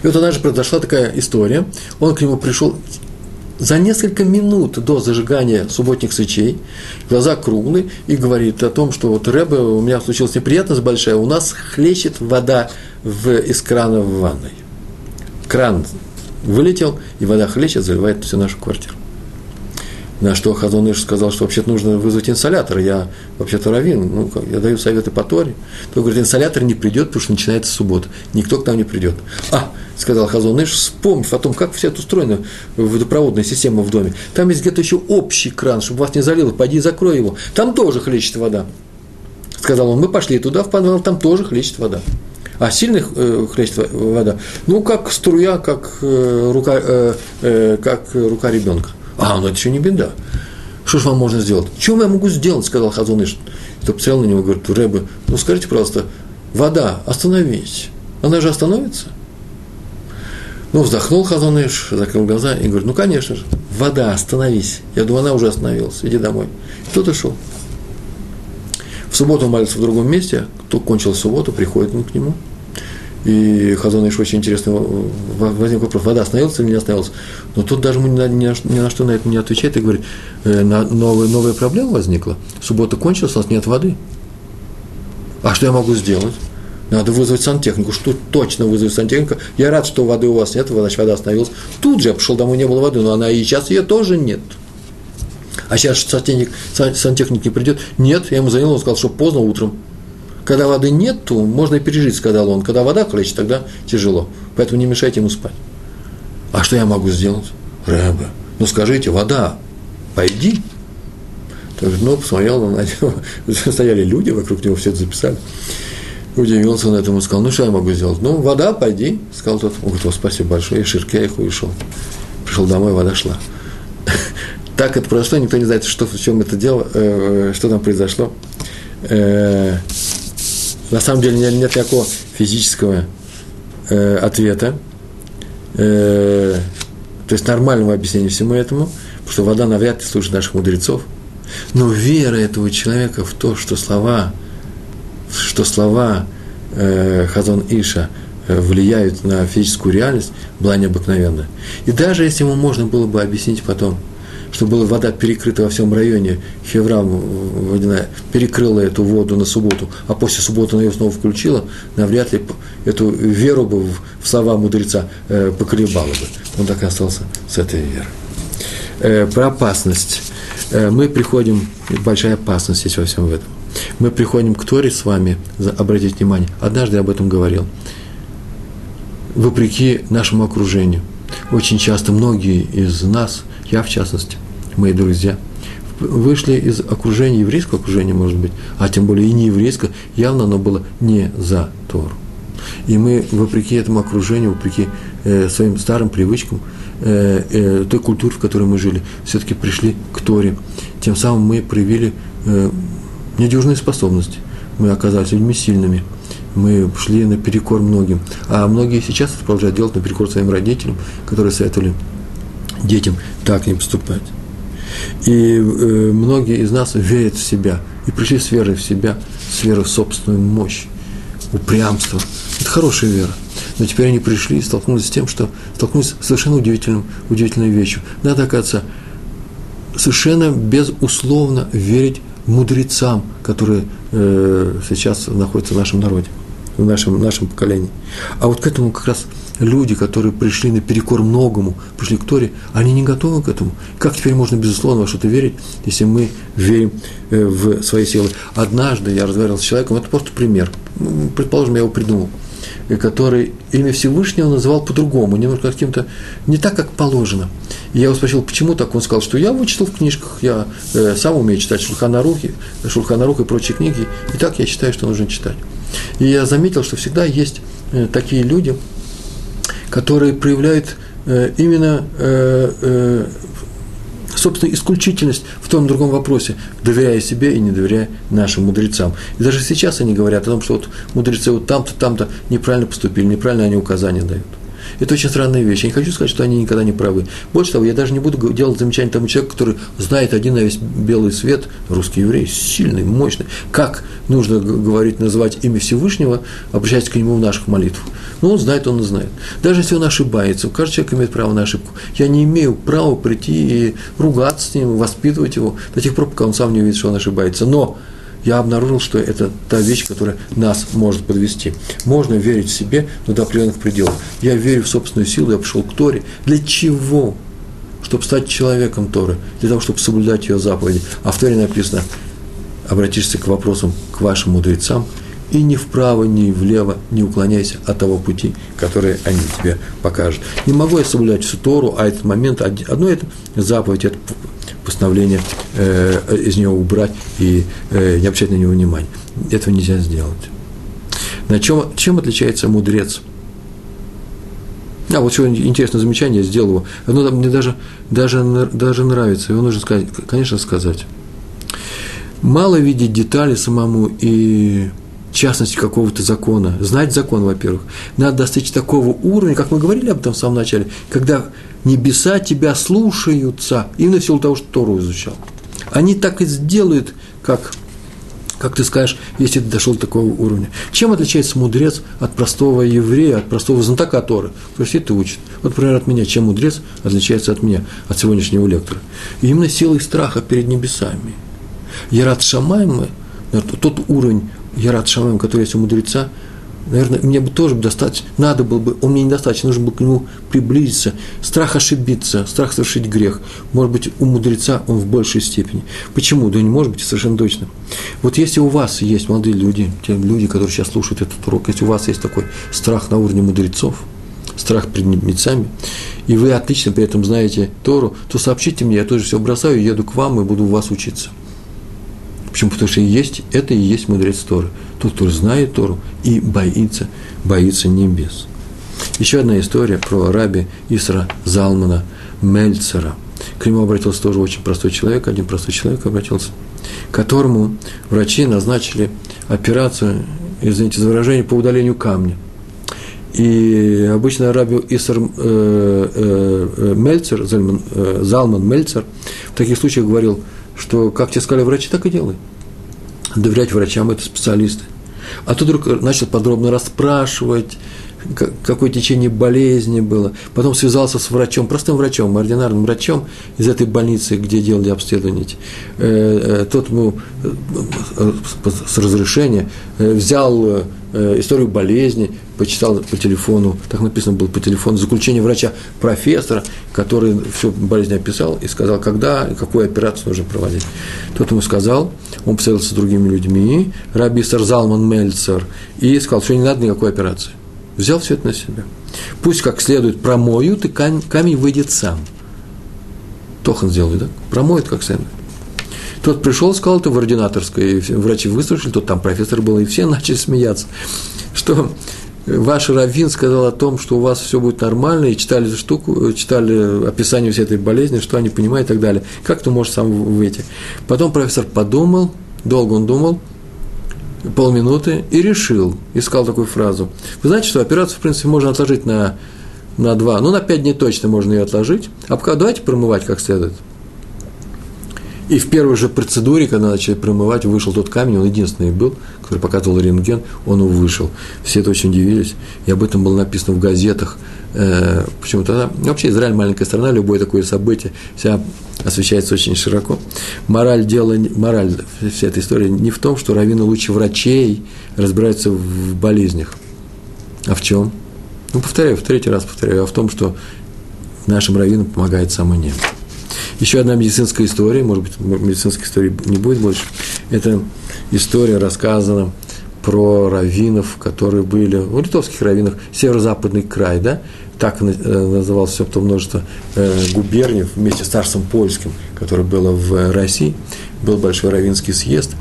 И вот однажды произошла такая история. Он к нему пришел за несколько минут до зажигания субботних свечей, глаза круглые, и говорит о том, что вот Рэбе, у меня случилась неприятность большая, у нас хлещет вода в, из крана в ванной. Кран вылетел, и вода хлещет, заливает всю нашу квартиру. На что Хазон Иш сказал, что вообще-то нужно вызвать инсолятор. Я вообще-то раввин, ну, я даю советы по Торе. То говорит, инсолятор не придет, потому что начинается суббота. Никто к нам не придет. А, сказал Хазон Иш, вспомнив о том, как все это устроено, водопроводная система в доме. Там есть где-то еще общий кран, чтобы вас не залило, пойди и закрой его. Там тоже хлещет вода. Сказал он, мы пошли туда, в подвал, там тоже хлещет вода. А сильных э, хлещет вода, ну, как струя, как, э, рука, э, э, как рука ребенка. А, ну это еще не беда. Что же вам можно сделать? Чем я могу сделать, сказал Хазон Иш. Тот посмотрел на него говорит, Рэбе, ну скажите, пожалуйста, вода, остановись. Она же остановится? Ну, вздохнул Хазон Иш, закрыл глаза и говорит, ну, конечно же, вода, остановись. Я думаю, она уже остановилась, иди домой. И тот ушел. В субботу он молится в другом месте, кто кончил субботу, приходит он к нему – и Хазон Иш очень интересно возник вопрос, вода остановилась или не остановилась. Но тут даже ему ни на, ни на, что на это не отвечает и говорит, э, на, новая, новая проблема возникла. Суббота кончилась, у нас нет воды. А что я могу сделать? Надо вызвать сантехнику. Что точно вызвать сантехника? Я рад, что воды у вас нет, значит, вода остановилась. Тут же я пошел домой, не было воды, но она и сейчас ее тоже нет. А сейчас сантехник, сантехник не придет? Нет, я ему звонил, он сказал, что поздно утром. Когда воды нет, то можно и пережить, сказал он. Когда вода хлещет, тогда тяжело. Поэтому не мешайте ему спать. А что я могу сделать? Рэбе, ну скажите, вода, пойди. Так, ну, посмотрел на него, *laughs* стояли люди вокруг него, все это записали. Удивился он этому, сказал, ну что я могу сделать? Ну, вода, пойди, сказал тот. Он говорит, спасибо большое, я ширке их ушел. Пришел домой, вода шла. *laughs* Так это произошло, никто не знает, что, в чем это дело, э, что там произошло. Э, на самом деле нет никакого физического э, ответа, э, то есть нормального объяснения всему этому, потому что вода навряд ли слушает наших мудрецов. Но вера этого человека в то, что слова, что слова э, Хазон Иша э, влияют на физическую реальность, была необыкновенная. И даже если ему можно было бы объяснить потом – что была вода перекрыта во всем районе, Хеврам водяная перекрыла эту воду на субботу, а после субботы она ее снова включила, навряд ли эту веру бы в слова мудреца э, поколебала бы. Он так и остался с этой верой. Э, про опасность. Э, мы приходим, большая опасность есть во всем этом. Мы приходим к Торе с вами, обратите внимание, однажды я об этом говорил, вопреки нашему окружению. Очень часто многие из нас – я в частности, мои друзья, вышли из окружения, еврейского окружения, может быть, а тем более и не еврейского, явно оно было не за Тору. И мы, вопреки этому окружению, вопреки э, своим старым привычкам, э, э, той культуре, в которой мы жили, все-таки пришли к Торе. Тем самым мы проявили э, недюжные способности. Мы оказались людьми сильными. Мы шли наперекор многим. А многие сейчас продолжают делать наперекор своим родителям, которые советовали детям так не поступать. И э, многие из нас верят в себя и пришли с верой в себя, с верой в собственную мощь, упрямство. Это хорошая вера. Но теперь они пришли и столкнулись с тем, что столкнулись с совершенно удивительным, удивительной вещью. Надо, оказывается, совершенно безусловно верить мудрецам, которые э, сейчас находятся в нашем народе, в нашем, нашем поколении. А вот к этому как раз люди, которые пришли наперекор многому, пришли к Торе, они не готовы к этому. Как теперь можно, безусловно, во что-то верить, если мы верим э, в свои силы? Однажды я разговаривал с человеком, это просто пример, предположим, я его придумал, э, который имя Всевышнего называл по-другому, немножко каким-то, не так, как положено. Я его спросил, почему так? Он сказал, что я вычитал в книжках, я э, сам умею читать Шульханарухи, Шульханарух и прочие книги, и так я считаю, что нужно читать. И я заметил, что всегда есть э, такие люди, которые проявляют э, именно, э, э, собственно, исключительность в том другом вопросе, доверяя себе и не доверяя нашим мудрецам. И даже сейчас они говорят о том, что вот мудрецы вот там-то, там-то неправильно поступили, неправильно они указания дают. Это очень странная вещь. Я не хочу сказать, что они никогда не правы. Больше того, я даже не буду делать замечания тому человеку, который знает один на весь белый свет, русский еврей, сильный, мощный, как нужно говорить, называть имя Всевышнего, обращаясь к нему в наших молитвах. Ну, он знает, он и знает. Даже если он ошибается, каждый человек имеет право на ошибку. Я не имею права прийти и ругаться с ним, воспитывать его до тех пор, пока он сам не увидит, что он ошибается. Но я обнаружил, что это та вещь, которая нас может подвести. Можно верить себе, но до определенных пределов. Я верю в собственную силу, я пришел к Торе. Для чего? Чтобы стать человеком Торы, для того, чтобы соблюдать ее заповеди. А в Торе написано, обратишься к вопросам к вашим мудрецам, и ни вправо, ни влево не уклоняйся от того пути, который они тебе покажут. Не могу я соблюдать всю Тору, а этот момент, одно это заповедь, это постановление э, из него убрать и э, не обращать на него внимания. Этого нельзя сделать. На чем, чем отличается мудрец? А, вот сегодня интересное замечание, я сделал его. Оно мне даже, даже, даже нравится, его нужно сказать, конечно, сказать. Мало видеть детали самому и частности какого-то закона, знать закон, во-первых. Надо достичь такого уровня, как мы говорили об этом в самом начале, когда небеса тебя слушаются, именно в силу того, что Тору изучал. Они так и сделают, как, как ты скажешь, если ты дошел до такого уровня. Чем отличается мудрец от простого еврея, от простого знатока Торы? Кто сидит и учит. Вот, например, от меня, чем мудрец отличается от меня, от сегодняшнего лектора? Именно силой страха перед небесами. Я рад Шамайм, тот уровень Ярат Шамаем, который есть у мудреца, наверное, мне бы тоже достаточно, надо было бы, он мне недостаточно, нужно было к нему приблизиться. Страх ошибиться, страх совершить грех. Может быть, у мудреца он в большей степени. Почему? Да не может быть, совершенно точно. Вот если у вас есть молодые люди, те люди, которые сейчас слушают этот урок, если у вас есть такой страх на уровне мудрецов, страх перед небесами, и вы отлично при этом знаете Тору, то сообщите мне, я тоже все бросаю, еду к вам и буду у вас учиться. Почему? Потому что есть, это и есть мудрец Торы. Тот, кто знает Тору и боится, боится небес. Еще одна история про раби Исра Залмана Мельцера. К нему обратился тоже очень простой человек, один простой человек обратился, которому врачи назначили операцию, извините за выражение, по удалению камня. И обычно раби Исар э, э, э, Мельцер, Зальман, э, Залман Мельцер в таких случаях говорил, что как тебе сказали врачи, так и делай. Доверять врачам – это специалисты. А тут вдруг начал подробно расспрашивать, какое течение болезни было. Потом связался с врачом, простым врачом, ординарным врачом из этой больницы, где делали обследование. Э, э, тот ему э, с разрешения взял историю болезни, почитал по телефону, так написано было по телефону, заключение врача профессора, который всю болезнь описал и сказал, когда какую операцию нужно проводить. Тот ему сказал, он посоветовался с другими людьми, Раби Сарзалман Мельцер, и сказал, что не надо никакой операции взял все это на себя. Пусть как следует промоют, и камень, выйдет сам. Тохан сделает, да? Промоет как следует. Тот пришел, сказал это в ординаторской, и врачи выслушали, тот там профессор был, и все *laughs* начали смеяться, что ваш раввин сказал о том, что у вас все будет нормально, и читали эту штуку, читали описание всей этой болезни, что они понимают и так далее. Как ты можешь сам выйти? Потом профессор подумал, долго он думал, полминуты и решил, искал такую фразу. Вы знаете, что операцию, в принципе, можно отложить на, на два, ну, на пять дней точно можно ее отложить. А пока давайте промывать как следует. И в первой же процедуре, когда начали промывать, вышел тот камень, он единственный был, который показывал рентген, он вышел. Все это очень удивились, и об этом было написано в газетах. Э, почему тогда? Вообще Израиль маленькая страна, любое такое событие вся освещается очень широко. Мораль дела, мораль всей этой истории не в том, что раввины лучше врачей разбираются в болезнях. А в чем? Ну, повторяю, в третий раз повторяю, а в том, что нашим раввинам помогает само небо. Еще одна медицинская история, может быть, медицинской истории не будет больше. Это история рассказана про раввинов, которые были, у литовских раввинов, северо-западный край, да, так э, называлось все то множество э, губерний вместе с царством польским, которое было в России, был большой раввинский съезд,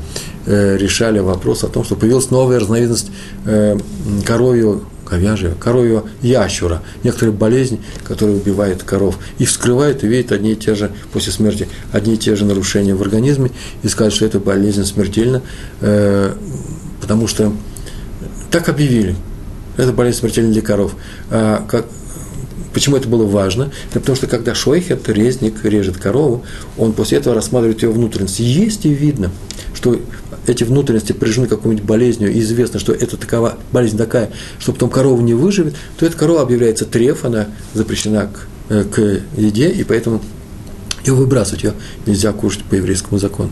э, решали вопрос о том, что появилась новая разновидность коровью говяжьего, коровьего ящура, некоторые болезни, которые убивают коров. И вскрывают и видят одни и те же, после смерти, одни и те же нарушения в организме, и сказать, что эта болезнь смертельна, э, потому что так объявили. Это болезнь смертельна для коров. А, как, Почему это было важно? Это потому что когда шойхет, резник, режет корову, он после этого рассматривает ее внутренности. Есть и видно, что эти внутренности поражены какой-нибудь болезнью, и известно, что это такова, болезнь такая, что потом корова не выживет, то эта корова объявляется треф, она запрещена к, э, к еде, и поэтому ее выбрасывать ее нельзя кушать по еврейскому закону.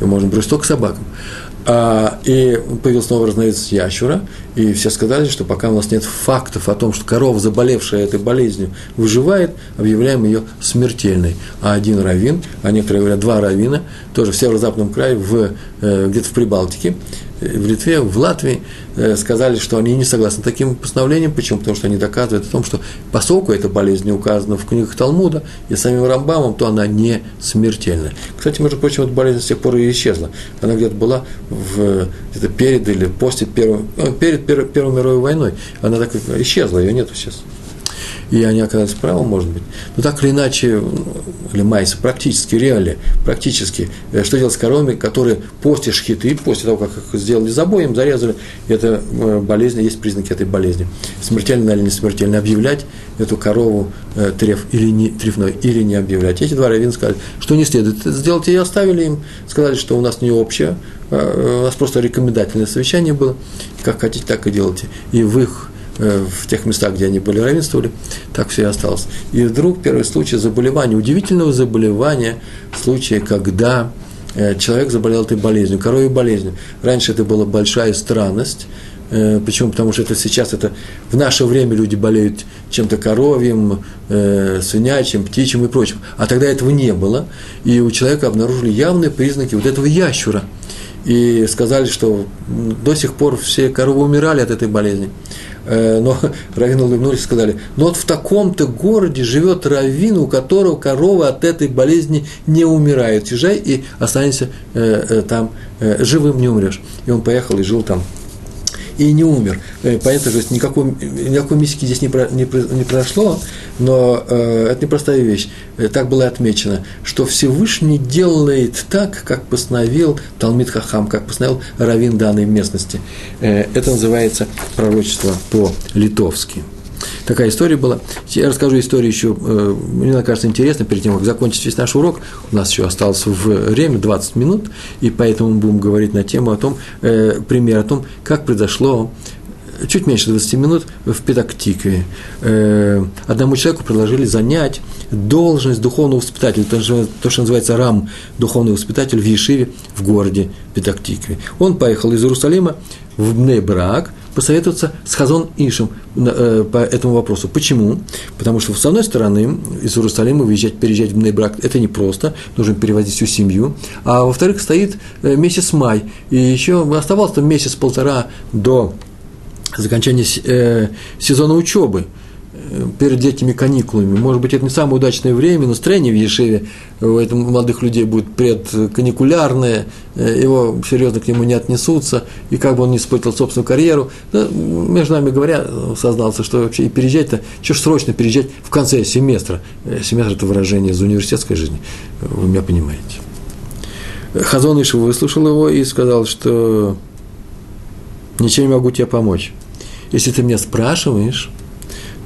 Ее можно бросить только собакам. А, и появился новый разновидность ящура, и все сказали, что пока у нас нет фактов о том, что корова, заболевшая этой болезнью, выживает, объявляем ее смертельной. А один раввин, а некоторые говорят два раввина, тоже в северо-западном крае, в, э, где-то в Прибалтике, в Литве, в Латвии э, сказали, что они не согласны с таким постановлением. Почему? Потому что они доказывают о том, что поскольку эта болезнь не указана в книгах Талмуда и самим Рамбамом, то она не смертельная. Кстати, между прочим, эта болезнь с тех пор и исчезла. Она где-то была в, где-то перед или после первой, э, перед Первой мировой войной. Она так исчезла, ее нет сейчас и они оказались правы, может быть. Но так или иначе, или майса, практически, реально, практически, э, что делать с коровами, которые после шхиты, после того, как их сделали забоем, зарезали, это э, болезнь, есть признаки этой болезни. Смертельно или не смертельно объявлять эту корову э, треф или не трефной, или не объявлять. Эти два раввина сказали, что не следует сделать, и оставили им, сказали, что у нас не общее, у нас просто рекомендательное совещание было, как хотите, так и делайте. И в их в тех местах, где они были равенствовали, так все и осталось. И вдруг первый случай заболевания, удивительного заболевания, случая, когда э, человек заболел этой болезнью, коровьей болезнью. Раньше это была большая странность, э, Почему? Потому что это сейчас, это в наше время люди болеют чем-то коровьим, э, свинячим, птичьим и прочим. А тогда этого не было. И у человека обнаружили явные признаки вот этого ящура. И сказали, что до сих пор все коровы умирали от этой болезни. Э, но *laughs* раввины улыбнулись и сказали, но вот в таком-то городе живет раввин, у которого корова от этой болезни не умирает. Езжай и останься там живым, не умрешь. И он поехал и жил там и не умер. Э, понятно, что никакой, никакой мистики здесь не, про, не, не произошло, но э, это непростая вещь. Э, так было отмечено, что Всевышний делает так, как постановил Талмит Хахам, как постановил Равин данной местности. Э, это называется пророчество по-литовски. Такая история была. Я расскажу историю еще, э, мне кажется, интересно, перед тем, как закончить весь наш урок. У нас еще осталось время 20 минут, и поэтому будем говорить на тему о том, э, пример о том, как произошло чуть меньше 20 минут в Педактике. Э, одному человеку предложили занять должность духовного воспитателя, то, что называется рам, духовный воспитатель в Ешиве в городе Педактике. Он поехал из Иерусалима в Бнебрак – посоветоваться с Хазон Ишем э, по этому вопросу. Почему? Потому что, с одной стороны, из Иерусалима выезжать, переезжать в Нейбрак – это непросто, нужно перевозить всю семью. А во-вторых, стоит э, месяц май, и еще оставался месяц-полтора до окончания э, сезона учебы – перед этими каникулами. Может быть, это не самое удачное время, настроение в Ешеве у этих молодых людей будет предканикулярное, э, его серьезно к нему не отнесутся, и как бы он не испытывал собственную карьеру. Но, между нами говоря, сознался, что вообще и переезжать-то, что ж срочно переезжать в конце семестра. Э, семестр – это выражение из университетской жизни, вы меня понимаете. Хазон Ишев выслушал его и сказал, что ничем не могу тебе помочь. Если ты меня спрашиваешь,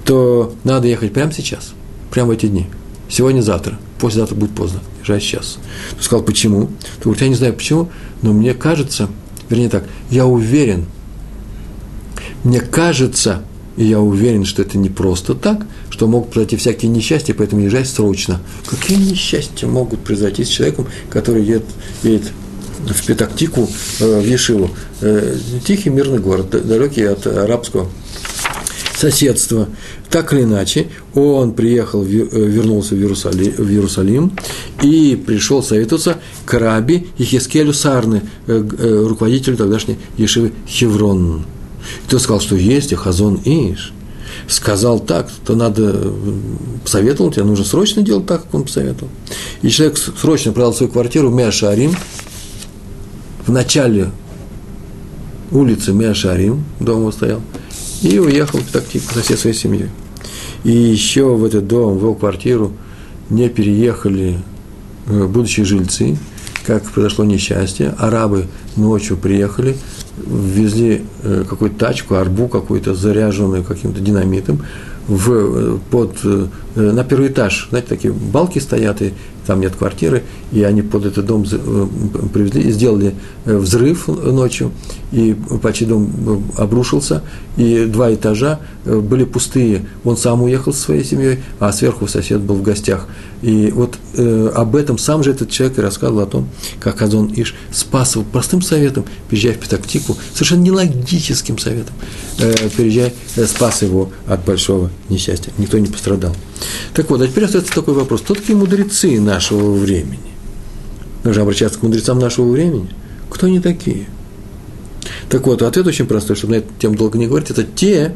то надо ехать прямо сейчас, прямо в эти дни. Сегодня, завтра. Послезавтра будет поздно. Езжай сейчас. Ты сказал, почему? Ты говоришь, я не знаю почему, но мне кажется, вернее так, я уверен, мне кажется, и я уверен, что это не просто так, что могут произойти всякие несчастья, поэтому езжай срочно. Какие несчастья могут произойти с человеком, который едет, едет в Петактику, э, в Ешиву? Э, тихий мирный город, далекий от арабского соседства. Так или иначе, он приехал, э, вернулся в Иерусалим, в Иерусалим и пришел советоваться к раби Ехескелю Сарны, руководителю тогдашней Ешивы Хеврон. И тот сказал, что есть Хазон Иш. Сказал так, то надо посоветовал, тебе нужно срочно делать так, как он посоветовал. И человек срочно продал свою квартиру в Меашарим, в начале улицы Меашарим, дом его стоял, и уехал в тактику со всей своей семьей. И еще в этот дом, в его квартиру не переехали э, будущие жильцы, как произошло несчастье. Арабы ночью приехали, везли э, какую-то тачку, арбу какую-то, заряженную каким-то динамитом, в, э, под, на первый этаж. Знаете, такие балки стоят, и там нет квартиры, и они под этот дом э, привезли сделали э, взрыв ночью, и почти дом э, обрушился, и два этажа были пустые. Он сам уехал со своей семьей, а сверху сосед был в гостях. И вот э, об этом сам же этот человек и рассказывал о том, как Азон Иш спас его простым советом, переезжая в Петактику, совершенно нелогическим советом, э, переезжая, э, спас его от большого несчастья. Никто не пострадал. Так вот, а теперь остается такой вопрос. Кто такие мудрецы нашего времени? Нужно обращаться к мудрецам нашего времени. Кто они такие? Так вот, ответ очень простой, чтобы на эту тему долго не говорить. Это те,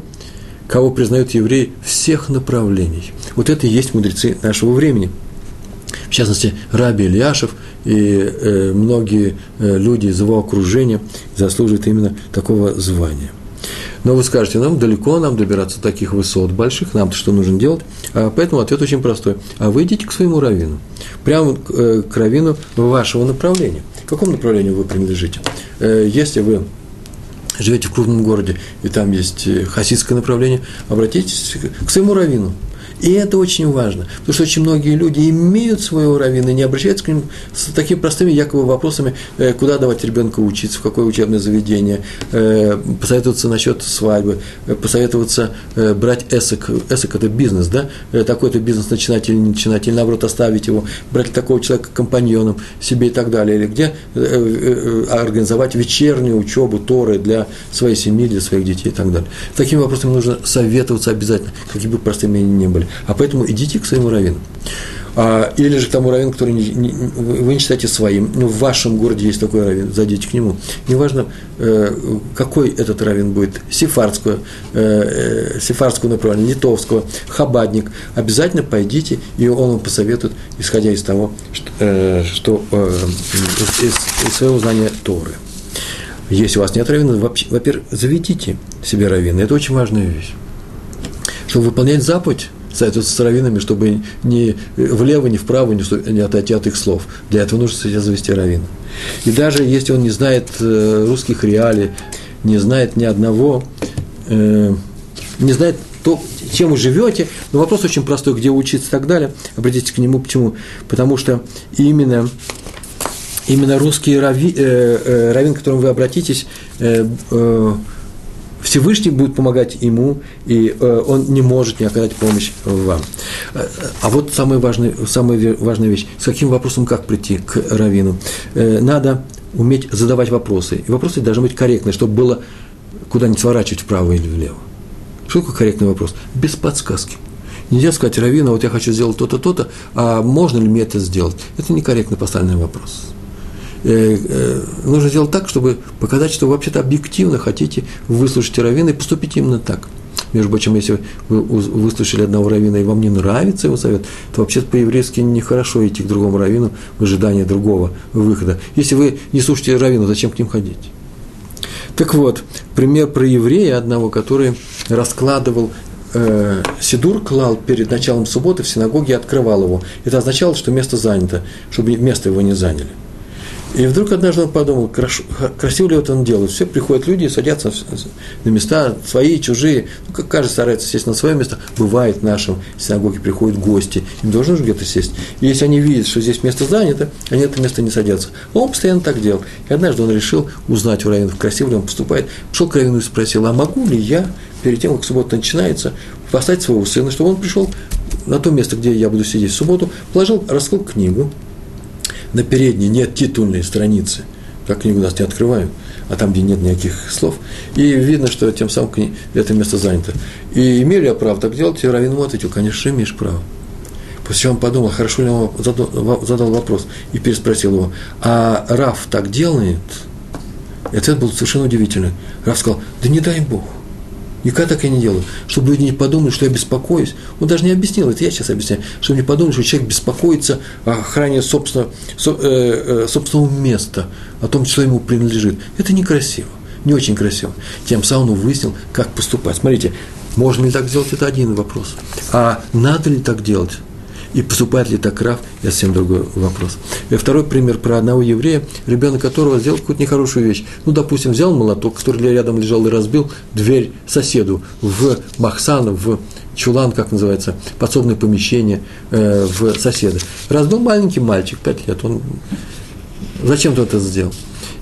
кого признают евреи всех направлений. Вот это и есть мудрецы нашего времени. В частности, Раби Ильяшев и э, многие э, люди из его окружения заслуживают именно такого звания – но вы скажете, нам далеко нам добираться до таких высот больших, нам-то что нужно делать? А поэтому ответ очень простой. А вы идите к своему раввину, прямо к э, раввину вашего направления. К какому направлению вы принадлежите? Э, если вы живете в крупном городе, и там есть э, хасидское направление, обратитесь к своему раввину. И это очень важно, потому что очень многие люди имеют своего раввина и не обращаются к ним с такими простыми якобы вопросами, э, куда давать ребенка учиться, в какое учебное заведение, э, посоветоваться насчет свадьбы, э, посоветоваться брать эсок, эсок – это бизнес, да, такой-то бизнес начинать или не начинать, или наоборот оставить его, брать такого человека компаньоном себе и так далее, или где организовать вечернюю учебу Торы для своей семьи, для своих детей и так далее. Такими вопросами нужно советоваться обязательно, какими бы простыми они ни были. А поэтому идите к своему раввину. А, или же к тому раввину, который не, не, вы не считаете своим, ну, в вашем городе есть такой раввин, зайдите к нему. Неважно, э, какой этот раввин будет, сефардского, э, э, сефардского направления, литовского, хабадник, обязательно пойдите, и он вам посоветует, исходя из того, что, э, что э, из, из своего знания Торы. Если у вас нет раввина, во-первых, заведите себе раввина. Это очень важная вещь. Чтобы выполнять заповедь, советуются с раввинами, чтобы ни влево, ни вправо не отойти от их слов. Для этого нужно себе завести раввина. И даже если он не знает э, русских реалий, не знает ни одного, э, не знает то, чем вы живете, но вопрос очень простой, где учиться и так далее, обратитесь к нему, почему? Потому что именно именно русский рави, э, э, раввин, к которому вы обратитесь, э, э, Всевышний будет помогать ему, и э, он не может не оказать помощь вам. А вот самая важная, самая важная вещь, с каким вопросом как прийти к раввину. Э, надо уметь задавать вопросы. И вопросы должны быть корректные, чтобы было куда не сворачивать вправо или влево. Что такое корректный вопрос? Без подсказки. Нельзя сказать, Равина, вот я хочу сделать то-то, то-то, а можно ли мне это сделать? Это некорректно поставленный вопрос. Э, э, нужно сделать так, чтобы показать, что вы вообще-то объективно хотите выслушать раввина и поступить именно так. Между прочим, если вы выслушали одного раввина и вам не нравится его совет, то вообще-то по-еврейски нехорошо идти к другому раввину в ожидании другого выхода. Если вы не слушаете раввина, зачем к ним ходить? Так вот, пример про еврея одного, который раскладывал э, Сидур клал перед началом субботы в синагоге и открывал его. Это означало, что место занято, чтобы место его не заняли. И вдруг однажды он подумал, красиво ли это он делает. Все приходят люди, садятся на места, свои, чужие. Ну, как каждый старается сесть на свое место. Бывает в нашем синагоге приходят гости, им должны же где-то сесть. И если они видят, что здесь место занято, они это место не садятся. Он постоянно так делал. И однажды он решил узнать у раввинов, красиво ли он поступает. Пришел к раввину и спросил, а могу ли я, перед тем, как суббота начинается, поставить своего сына, чтобы он пришел на то место, где я буду сидеть в субботу, положил, раскрыл книгу, на передней нет титульной страницы, как книгу нас не открываю, а там, где нет никаких слов, и видно, что тем самым это место занято. И имею ли я право так делать? И Равин ему ответил, конечно, имеешь право. После чего он подумал, хорошо ли он задал, задал вопрос, и переспросил его, а Раф так делает? И ответ был совершенно удивительный. Раф сказал, да не дай Бог – Никогда так я не делаю. Чтобы люди не подумали, что я беспокоюсь. Он даже не объяснил, это я сейчас объясняю. Чтобы не подумали, что человек беспокоится о охране собственного, со, э, э, собственного места, о том, что ему принадлежит. Это некрасиво, не очень красиво. Тем самым он выяснил, как поступать. Смотрите, можно ли так сделать, это один вопрос. А надо ли так делать? И поступает ли так Рав, это совсем другой вопрос. И второй пример про одного еврея, ребенок которого сделал какую-то нехорошую вещь. Ну, допустим, взял молоток, который рядом лежал, и разбил дверь соседу в Махсан, в чулан, как называется, подсобное помещение э, в соседа. Разбил маленький мальчик, пять лет, он зачем то это сделал?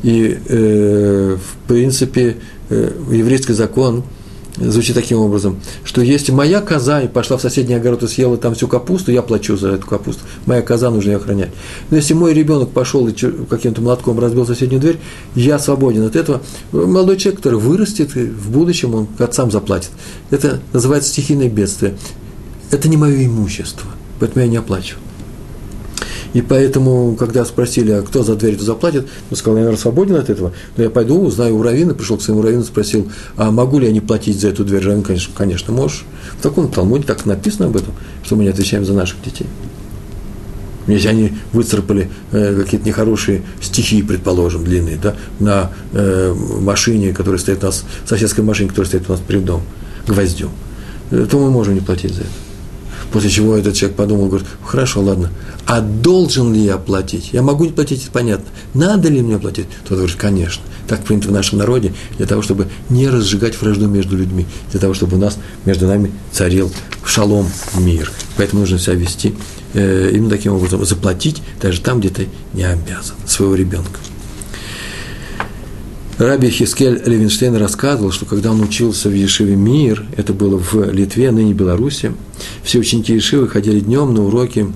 И, э, в принципе, э, еврейский закон – звучит таким образом, что если моя коза и пошла в соседний огород и съела там всю капусту, я плачу за эту капусту. Моя коза нужно ее охранять. Но если мой ребенок пошел и каким-то молотком разбил соседнюю дверь, я свободен от этого. Молодой человек, который вырастет, в будущем он отцам заплатит. Это называется стихийное бедствие. Это не мое имущество, поэтому я не оплачиваю. И поэтому, когда спросили, а кто за дверь заплатит, он сказал, наверное, свободен от этого. Но я пойду, узнаю у Равина, пришел к своему Равину, спросил, а могу ли я не платить за эту дверь? Равин, конечно, конечно, можешь. В таком Талмуде так написано об этом, что мы не отвечаем за наших детей. Если они выцарапали э, какие-то нехорошие стихи, предположим, длинные, да, на э, машине, которая стоит у нас, соседской машине, которая стоит у нас перед домом, гвоздем, э, то мы можем не платить за это. После чего этот человек подумал, говорит, хорошо, ладно, а должен ли я платить? Я могу не платить, это понятно. Надо ли мне платить? Тот говорит, конечно. Так принято в нашем народе, для того, чтобы не разжигать вражду между людьми, для того, чтобы у нас, между нами царил шалом мир. Поэтому нужно себя вести э, именно таким образом, заплатить даже там, где ты не обязан, своего ребенка. Раби Хискель Левинштейн рассказывал, что когда он учился в Ешиве Мир, это было в Литве, ныне Беларуси, все ученики Ешивы ходили днем на уроки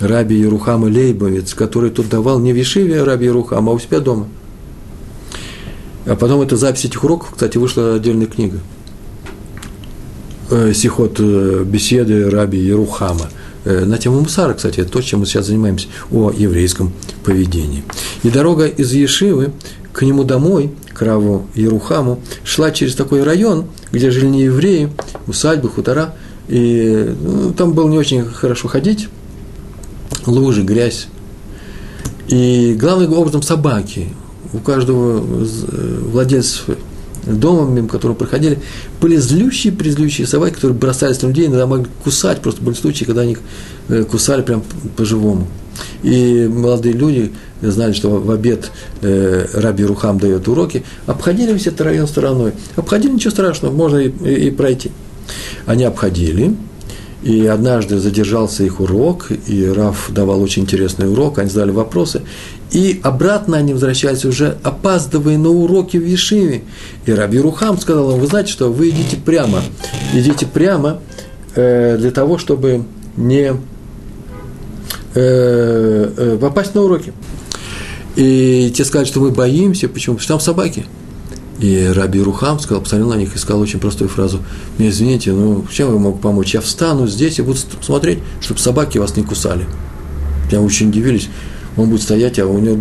Раби Ерухама Лейбовец, который тут давал не в Ешиве Раби Ерухама, а у себя дома. А потом эта запись этих уроков, кстати, вышла отдельная книга. Э, Сихот э, беседы Раби Ерухама на тему Мусара, кстати, это то, чем мы сейчас занимаемся, о еврейском поведении. И дорога из Ешивы к нему домой, к Раву Ерухаму, шла через такой район, где жили не евреи, усадьбы, хутора, и ну, там было не очень хорошо ходить, лужи, грязь. И главным образом собаки. У каждого владельца дома, мимо которого проходили, были злющие, призлющие собаки, которые бросались на людей, иногда могли кусать, просто были случаи, когда они э, кусали прям по-живому. И молодые люди знали, что в обед э, Раби Рухам дает уроки, обходили весь этот район стороной. Обходили, ничего страшного, можно и, и, и пройти. Они обходили, и однажды задержался их урок, и Раф давал очень интересный урок, они задали вопросы, и обратно они возвращались уже, опаздывая на уроки в Ешиве. И Раби Рухам сказал им, вы знаете что, вы идите прямо, идите прямо э, для того, чтобы не э, э, попасть на уроки. И те сказали, что мы боимся, почему? Потому что там собаки. И Раби Рухам сказал, посмотрел на них и сказал очень простую фразу. Мне извините, ну чем я могу помочь? Я встану здесь и буду смотреть, чтобы собаки вас не кусали. Меня очень удивились. Он будет стоять, а у него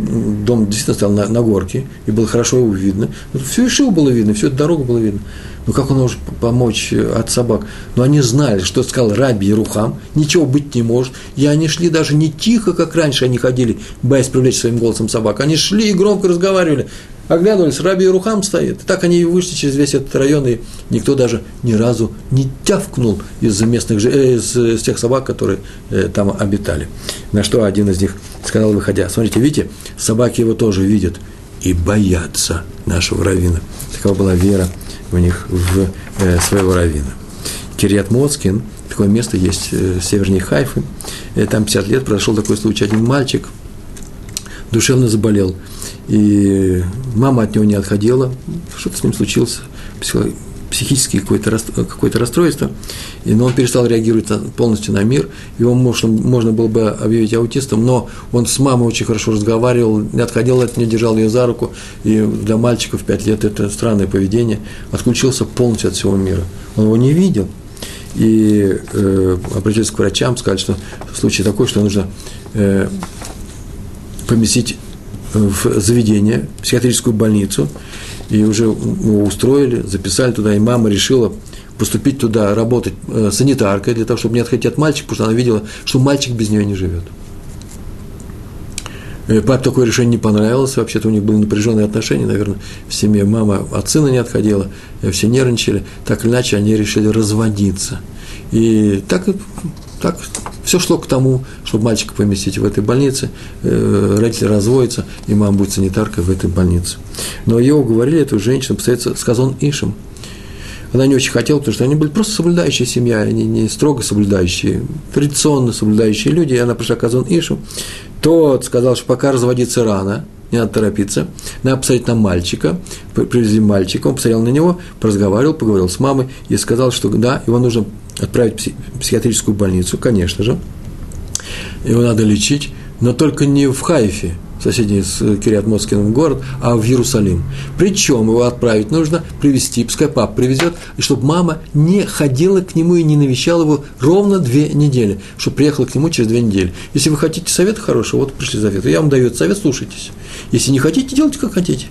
дом действительно стоял на, на горке, и было хорошо его видно. Всю Ишиву было видно, всю эту дорогу было видно. Ну как он может помочь от собак? Но они знали, что сказал Раби Рухам, ничего быть не может. И они шли даже не тихо, как раньше они ходили, боясь привлечь своим голосом собак. Они шли и громко разговаривали оглянулись, Раби Рухам стоит. Так они и вышли через весь этот район, и никто даже ни разу не тявкнул из местных, э, из, из тех собак, которые э, там обитали. На что один из них сказал, выходя, смотрите, видите, собаки его тоже видят и боятся нашего равина. Такова была вера у них в э, своего равина. Кириат Моцкин, такое место есть э, севернее Хайфы, э, там 50 лет произошел такой случай, один мальчик душевно заболел – и мама от него не отходила, что-то с ним случилось, психическое какое-то какое расстройство, и, но он перестал реагировать полностью на мир, его можно, можно было бы объявить аутистом, но он с мамой очень хорошо разговаривал, не отходил от нее, держал ее за руку, и для мальчиков 5 лет это странное поведение, отключился полностью от всего мира. Он его не видел, и э, обратился к врачам, сказали, что случай такой, что нужно э, поместить в заведение, в психиатрическую больницу, и уже устроили, записали туда, и мама решила поступить туда, работать э, санитаркой, для того, чтобы не отходить от мальчика, потому что она видела, что мальчик без нее не живет. Э, папе такое решение не понравилось, вообще-то у них были напряженные отношения, наверное, в семье мама от сына не отходила, э, все нервничали, так или иначе они решили разводиться. И так так все шло к тому, чтобы мальчика поместить в этой больнице, э, родители разводятся, и мама будет санитаркой в этой больнице. Но ее уговорили, эту женщину, поставить сказон Ишем. Она не очень хотела, потому что они были просто соблюдающая семья, они не строго соблюдающие, традиционно соблюдающие люди, и она пришла к Казон Ишу. Тот сказал, что пока разводиться рано, не надо торопиться, надо посмотреть на мальчика, привезли мальчика, он посмотрел на него, поразговаривал, поговорил с мамой и сказал, что да, его нужно отправить в психиатрическую больницу, конечно же, его надо лечить, но только не в Хайфе, соседний с Кириат Москиным город, а в Иерусалим. Причем его отправить нужно, привезти, пускай папа привезет, и чтобы мама не ходила к нему и не навещала его ровно две недели, чтобы приехала к нему через две недели. Если вы хотите совета хорошего, вот пришли совет, я вам даю этот совет, слушайтесь. Если не хотите, делайте как хотите.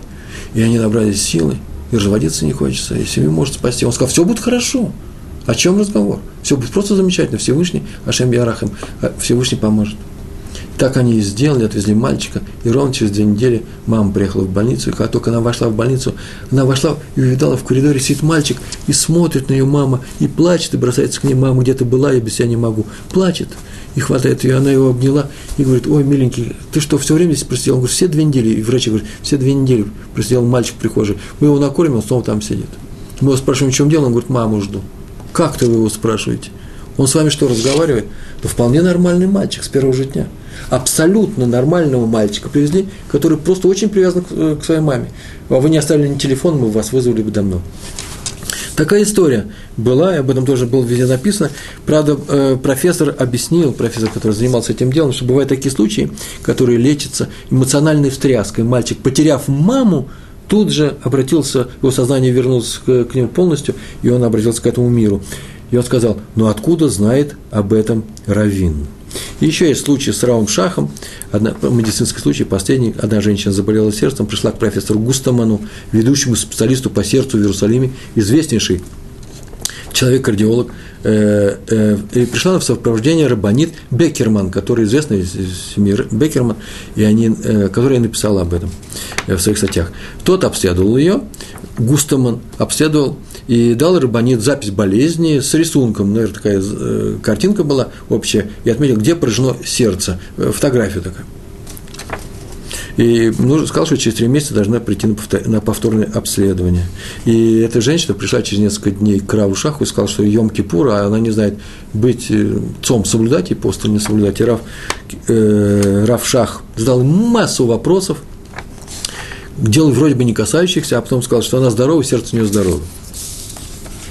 И они набрались силы, и разводиться не хочется, и семью может спасти. Он сказал, все будет хорошо. О чем разговор? Все будет просто замечательно. Всевышний, Ашем Ярахим, э, Всевышний поможет. Так они и сделали, отвезли мальчика, и ровно через две недели мама приехала в больницу, и когда только она вошла в больницу, она вошла и увидала в коридоре сидит мальчик, и смотрит на ее мама, и плачет, и бросается к ней, мама, где ты была, я без тебя не могу. Плачет, и хватает ее, она его обняла, и говорит, ой, миленький, ты что, все время здесь просидел? Он говорит, все две недели, и врач говорит, все две недели просидел мальчик в прихожей, мы его накормим, он снова там сидит. Мы его спрашиваем, в чем дело, он говорит, маму жду. Как-то вы его спрашиваете? Он с вами что, разговаривает? Да вполне нормальный мальчик с первого же дня. Абсолютно нормального мальчика привезли, который просто очень привязан к, э, к своей маме. А вы не оставили ни телефон, мы вас вызвали бы давно. Такая история была, и об этом тоже было везде написано. Правда, э, профессор объяснил, профессор, который занимался этим делом, что бывают такие случаи, которые лечатся эмоциональной встряской. Мальчик, потеряв маму, тут же обратился, его сознание вернулось к, к нему полностью, и он обратился к этому миру. И он сказал, ну откуда знает об этом Равин? Еще есть случай с Равом Шахом, одна, медицинский случай, последний, одна женщина заболела сердцем, пришла к профессору Густаману, ведущему специалисту по сердцу в Иерусалиме, известнейший человек-кардиолог, э, э, и пришла в сопровождение Рабанит Бекерман, который известный из семьи Бекерман, и они, э, которая написала об этом в своих статьях. Тот обследовал ее, Густаман обследовал и дал Рабанит запись болезни с рисунком, наверное, такая э, картинка была общая, и отметил, где поражено сердце, э, фотография такая. И сказал, что через три месяца должна прийти на повторное обследование. И эта женщина пришла через несколько дней к Раву Шаху и сказала, что Йом Кипур, а она не знает, быть э, цом соблюдать и пост не соблюдать. И Рав, э, Рав Шах задал массу вопросов, дел вроде бы не касающихся, а потом сказал, что она здорова, сердце у нее здорово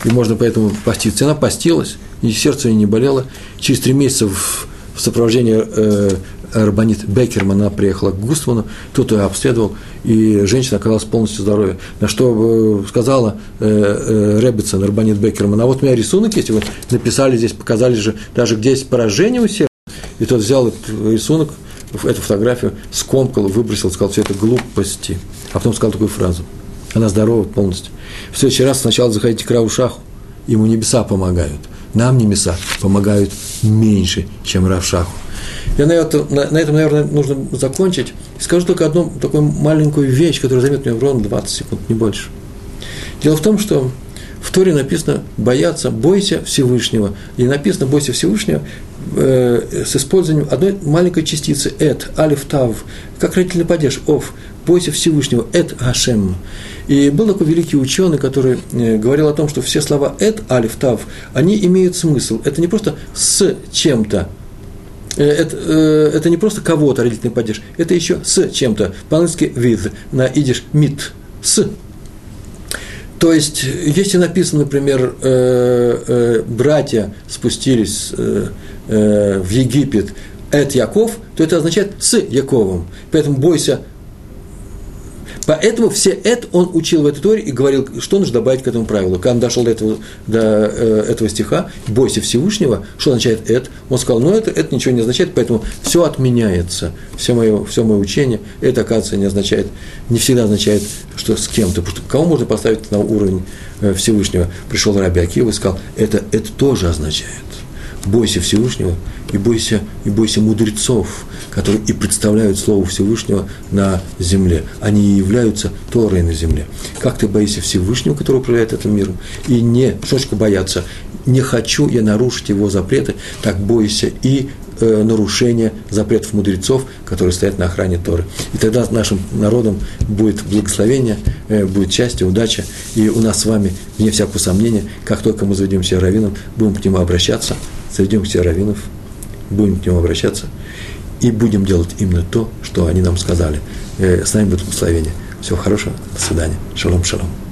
и можно поэтому поститься. Она постилась, и сердце ее не болело. Через три месяца в, в сопровождении э, Рабанит Бекерман она приехала к Густману, тот ее обследовал, и женщина оказалась полностью здоровой. На что э, сказала э, э, Реббитсон, Рабанит Бекерман, а вот у меня рисунок есть, вот написали здесь, показали же, даже где есть поражение у сердца, и тот взял этот рисунок, эту фотографию, скомкал, выбросил, сказал, все это глупости. А потом сказал такую фразу. Она здорова полностью. В следующий раз сначала заходите к Равшаху, ему небеса помогают. Нам небеса помогают меньше, чем Равшаху. Я на, это, на, на этом, наверное, нужно закончить. Скажу только одну такую маленькую вещь, которая займет мне ровно 20 секунд, не больше. Дело в том, что в Торе написано «бояться, бойся Всевышнего». И написано «бойся Всевышнего» э, с использованием одной маленькой частицы «эт», «алиф», «тав», как родительный падеж «ов», «бойся Всевышнего», «эт Гашем». И был такой великий ученый, который э, говорил о том, что все слова «эт», «алиф», «тав», они имеют смысл. Это не просто «с чем-то», это, э, это не просто кого-то родительный падеж, это еще с чем-то. По-английски with, на идиш mit, с то есть, если написано, например, э, э, братья спустились э, в Египет, Эт Яков, то это означает с Яковом. Поэтому бойся Поэтому все это он учил в этой торе и говорил, что нужно добавить к этому правилу. Когда он дошел до этого, до э, этого стиха, бойся Всевышнего, что означает это, он сказал, ну это, это ничего не означает, поэтому все отменяется, все мое, все мое учение, это, оказывается, не означает, не всегда означает, что с кем-то, кого можно поставить на уровень э, Всевышнего. Пришел Раби Акива и сказал, это, это тоже означает бойся Всевышнего и бойся, и бойся мудрецов, которые и представляют Слово Всевышнего на земле. Они и являются Торой на земле. Как ты боишься Всевышнего, который управляет этим миром, и не, что бояться, не хочу я нарушить его запреты, так бойся и э, нарушения запретов мудрецов, которые стоят на охране Торы. И тогда нашим народом будет благословение, э, будет счастье, удача. И у нас с вами, вне всякого сомнения, как только мы заведем себя раввином, будем к нему обращаться – заведем все раввинов, будем к ним обращаться и будем делать именно то, что они нам сказали. Э, с нами будет благословение. Всего хорошего, до свидания. Шалом, шалом.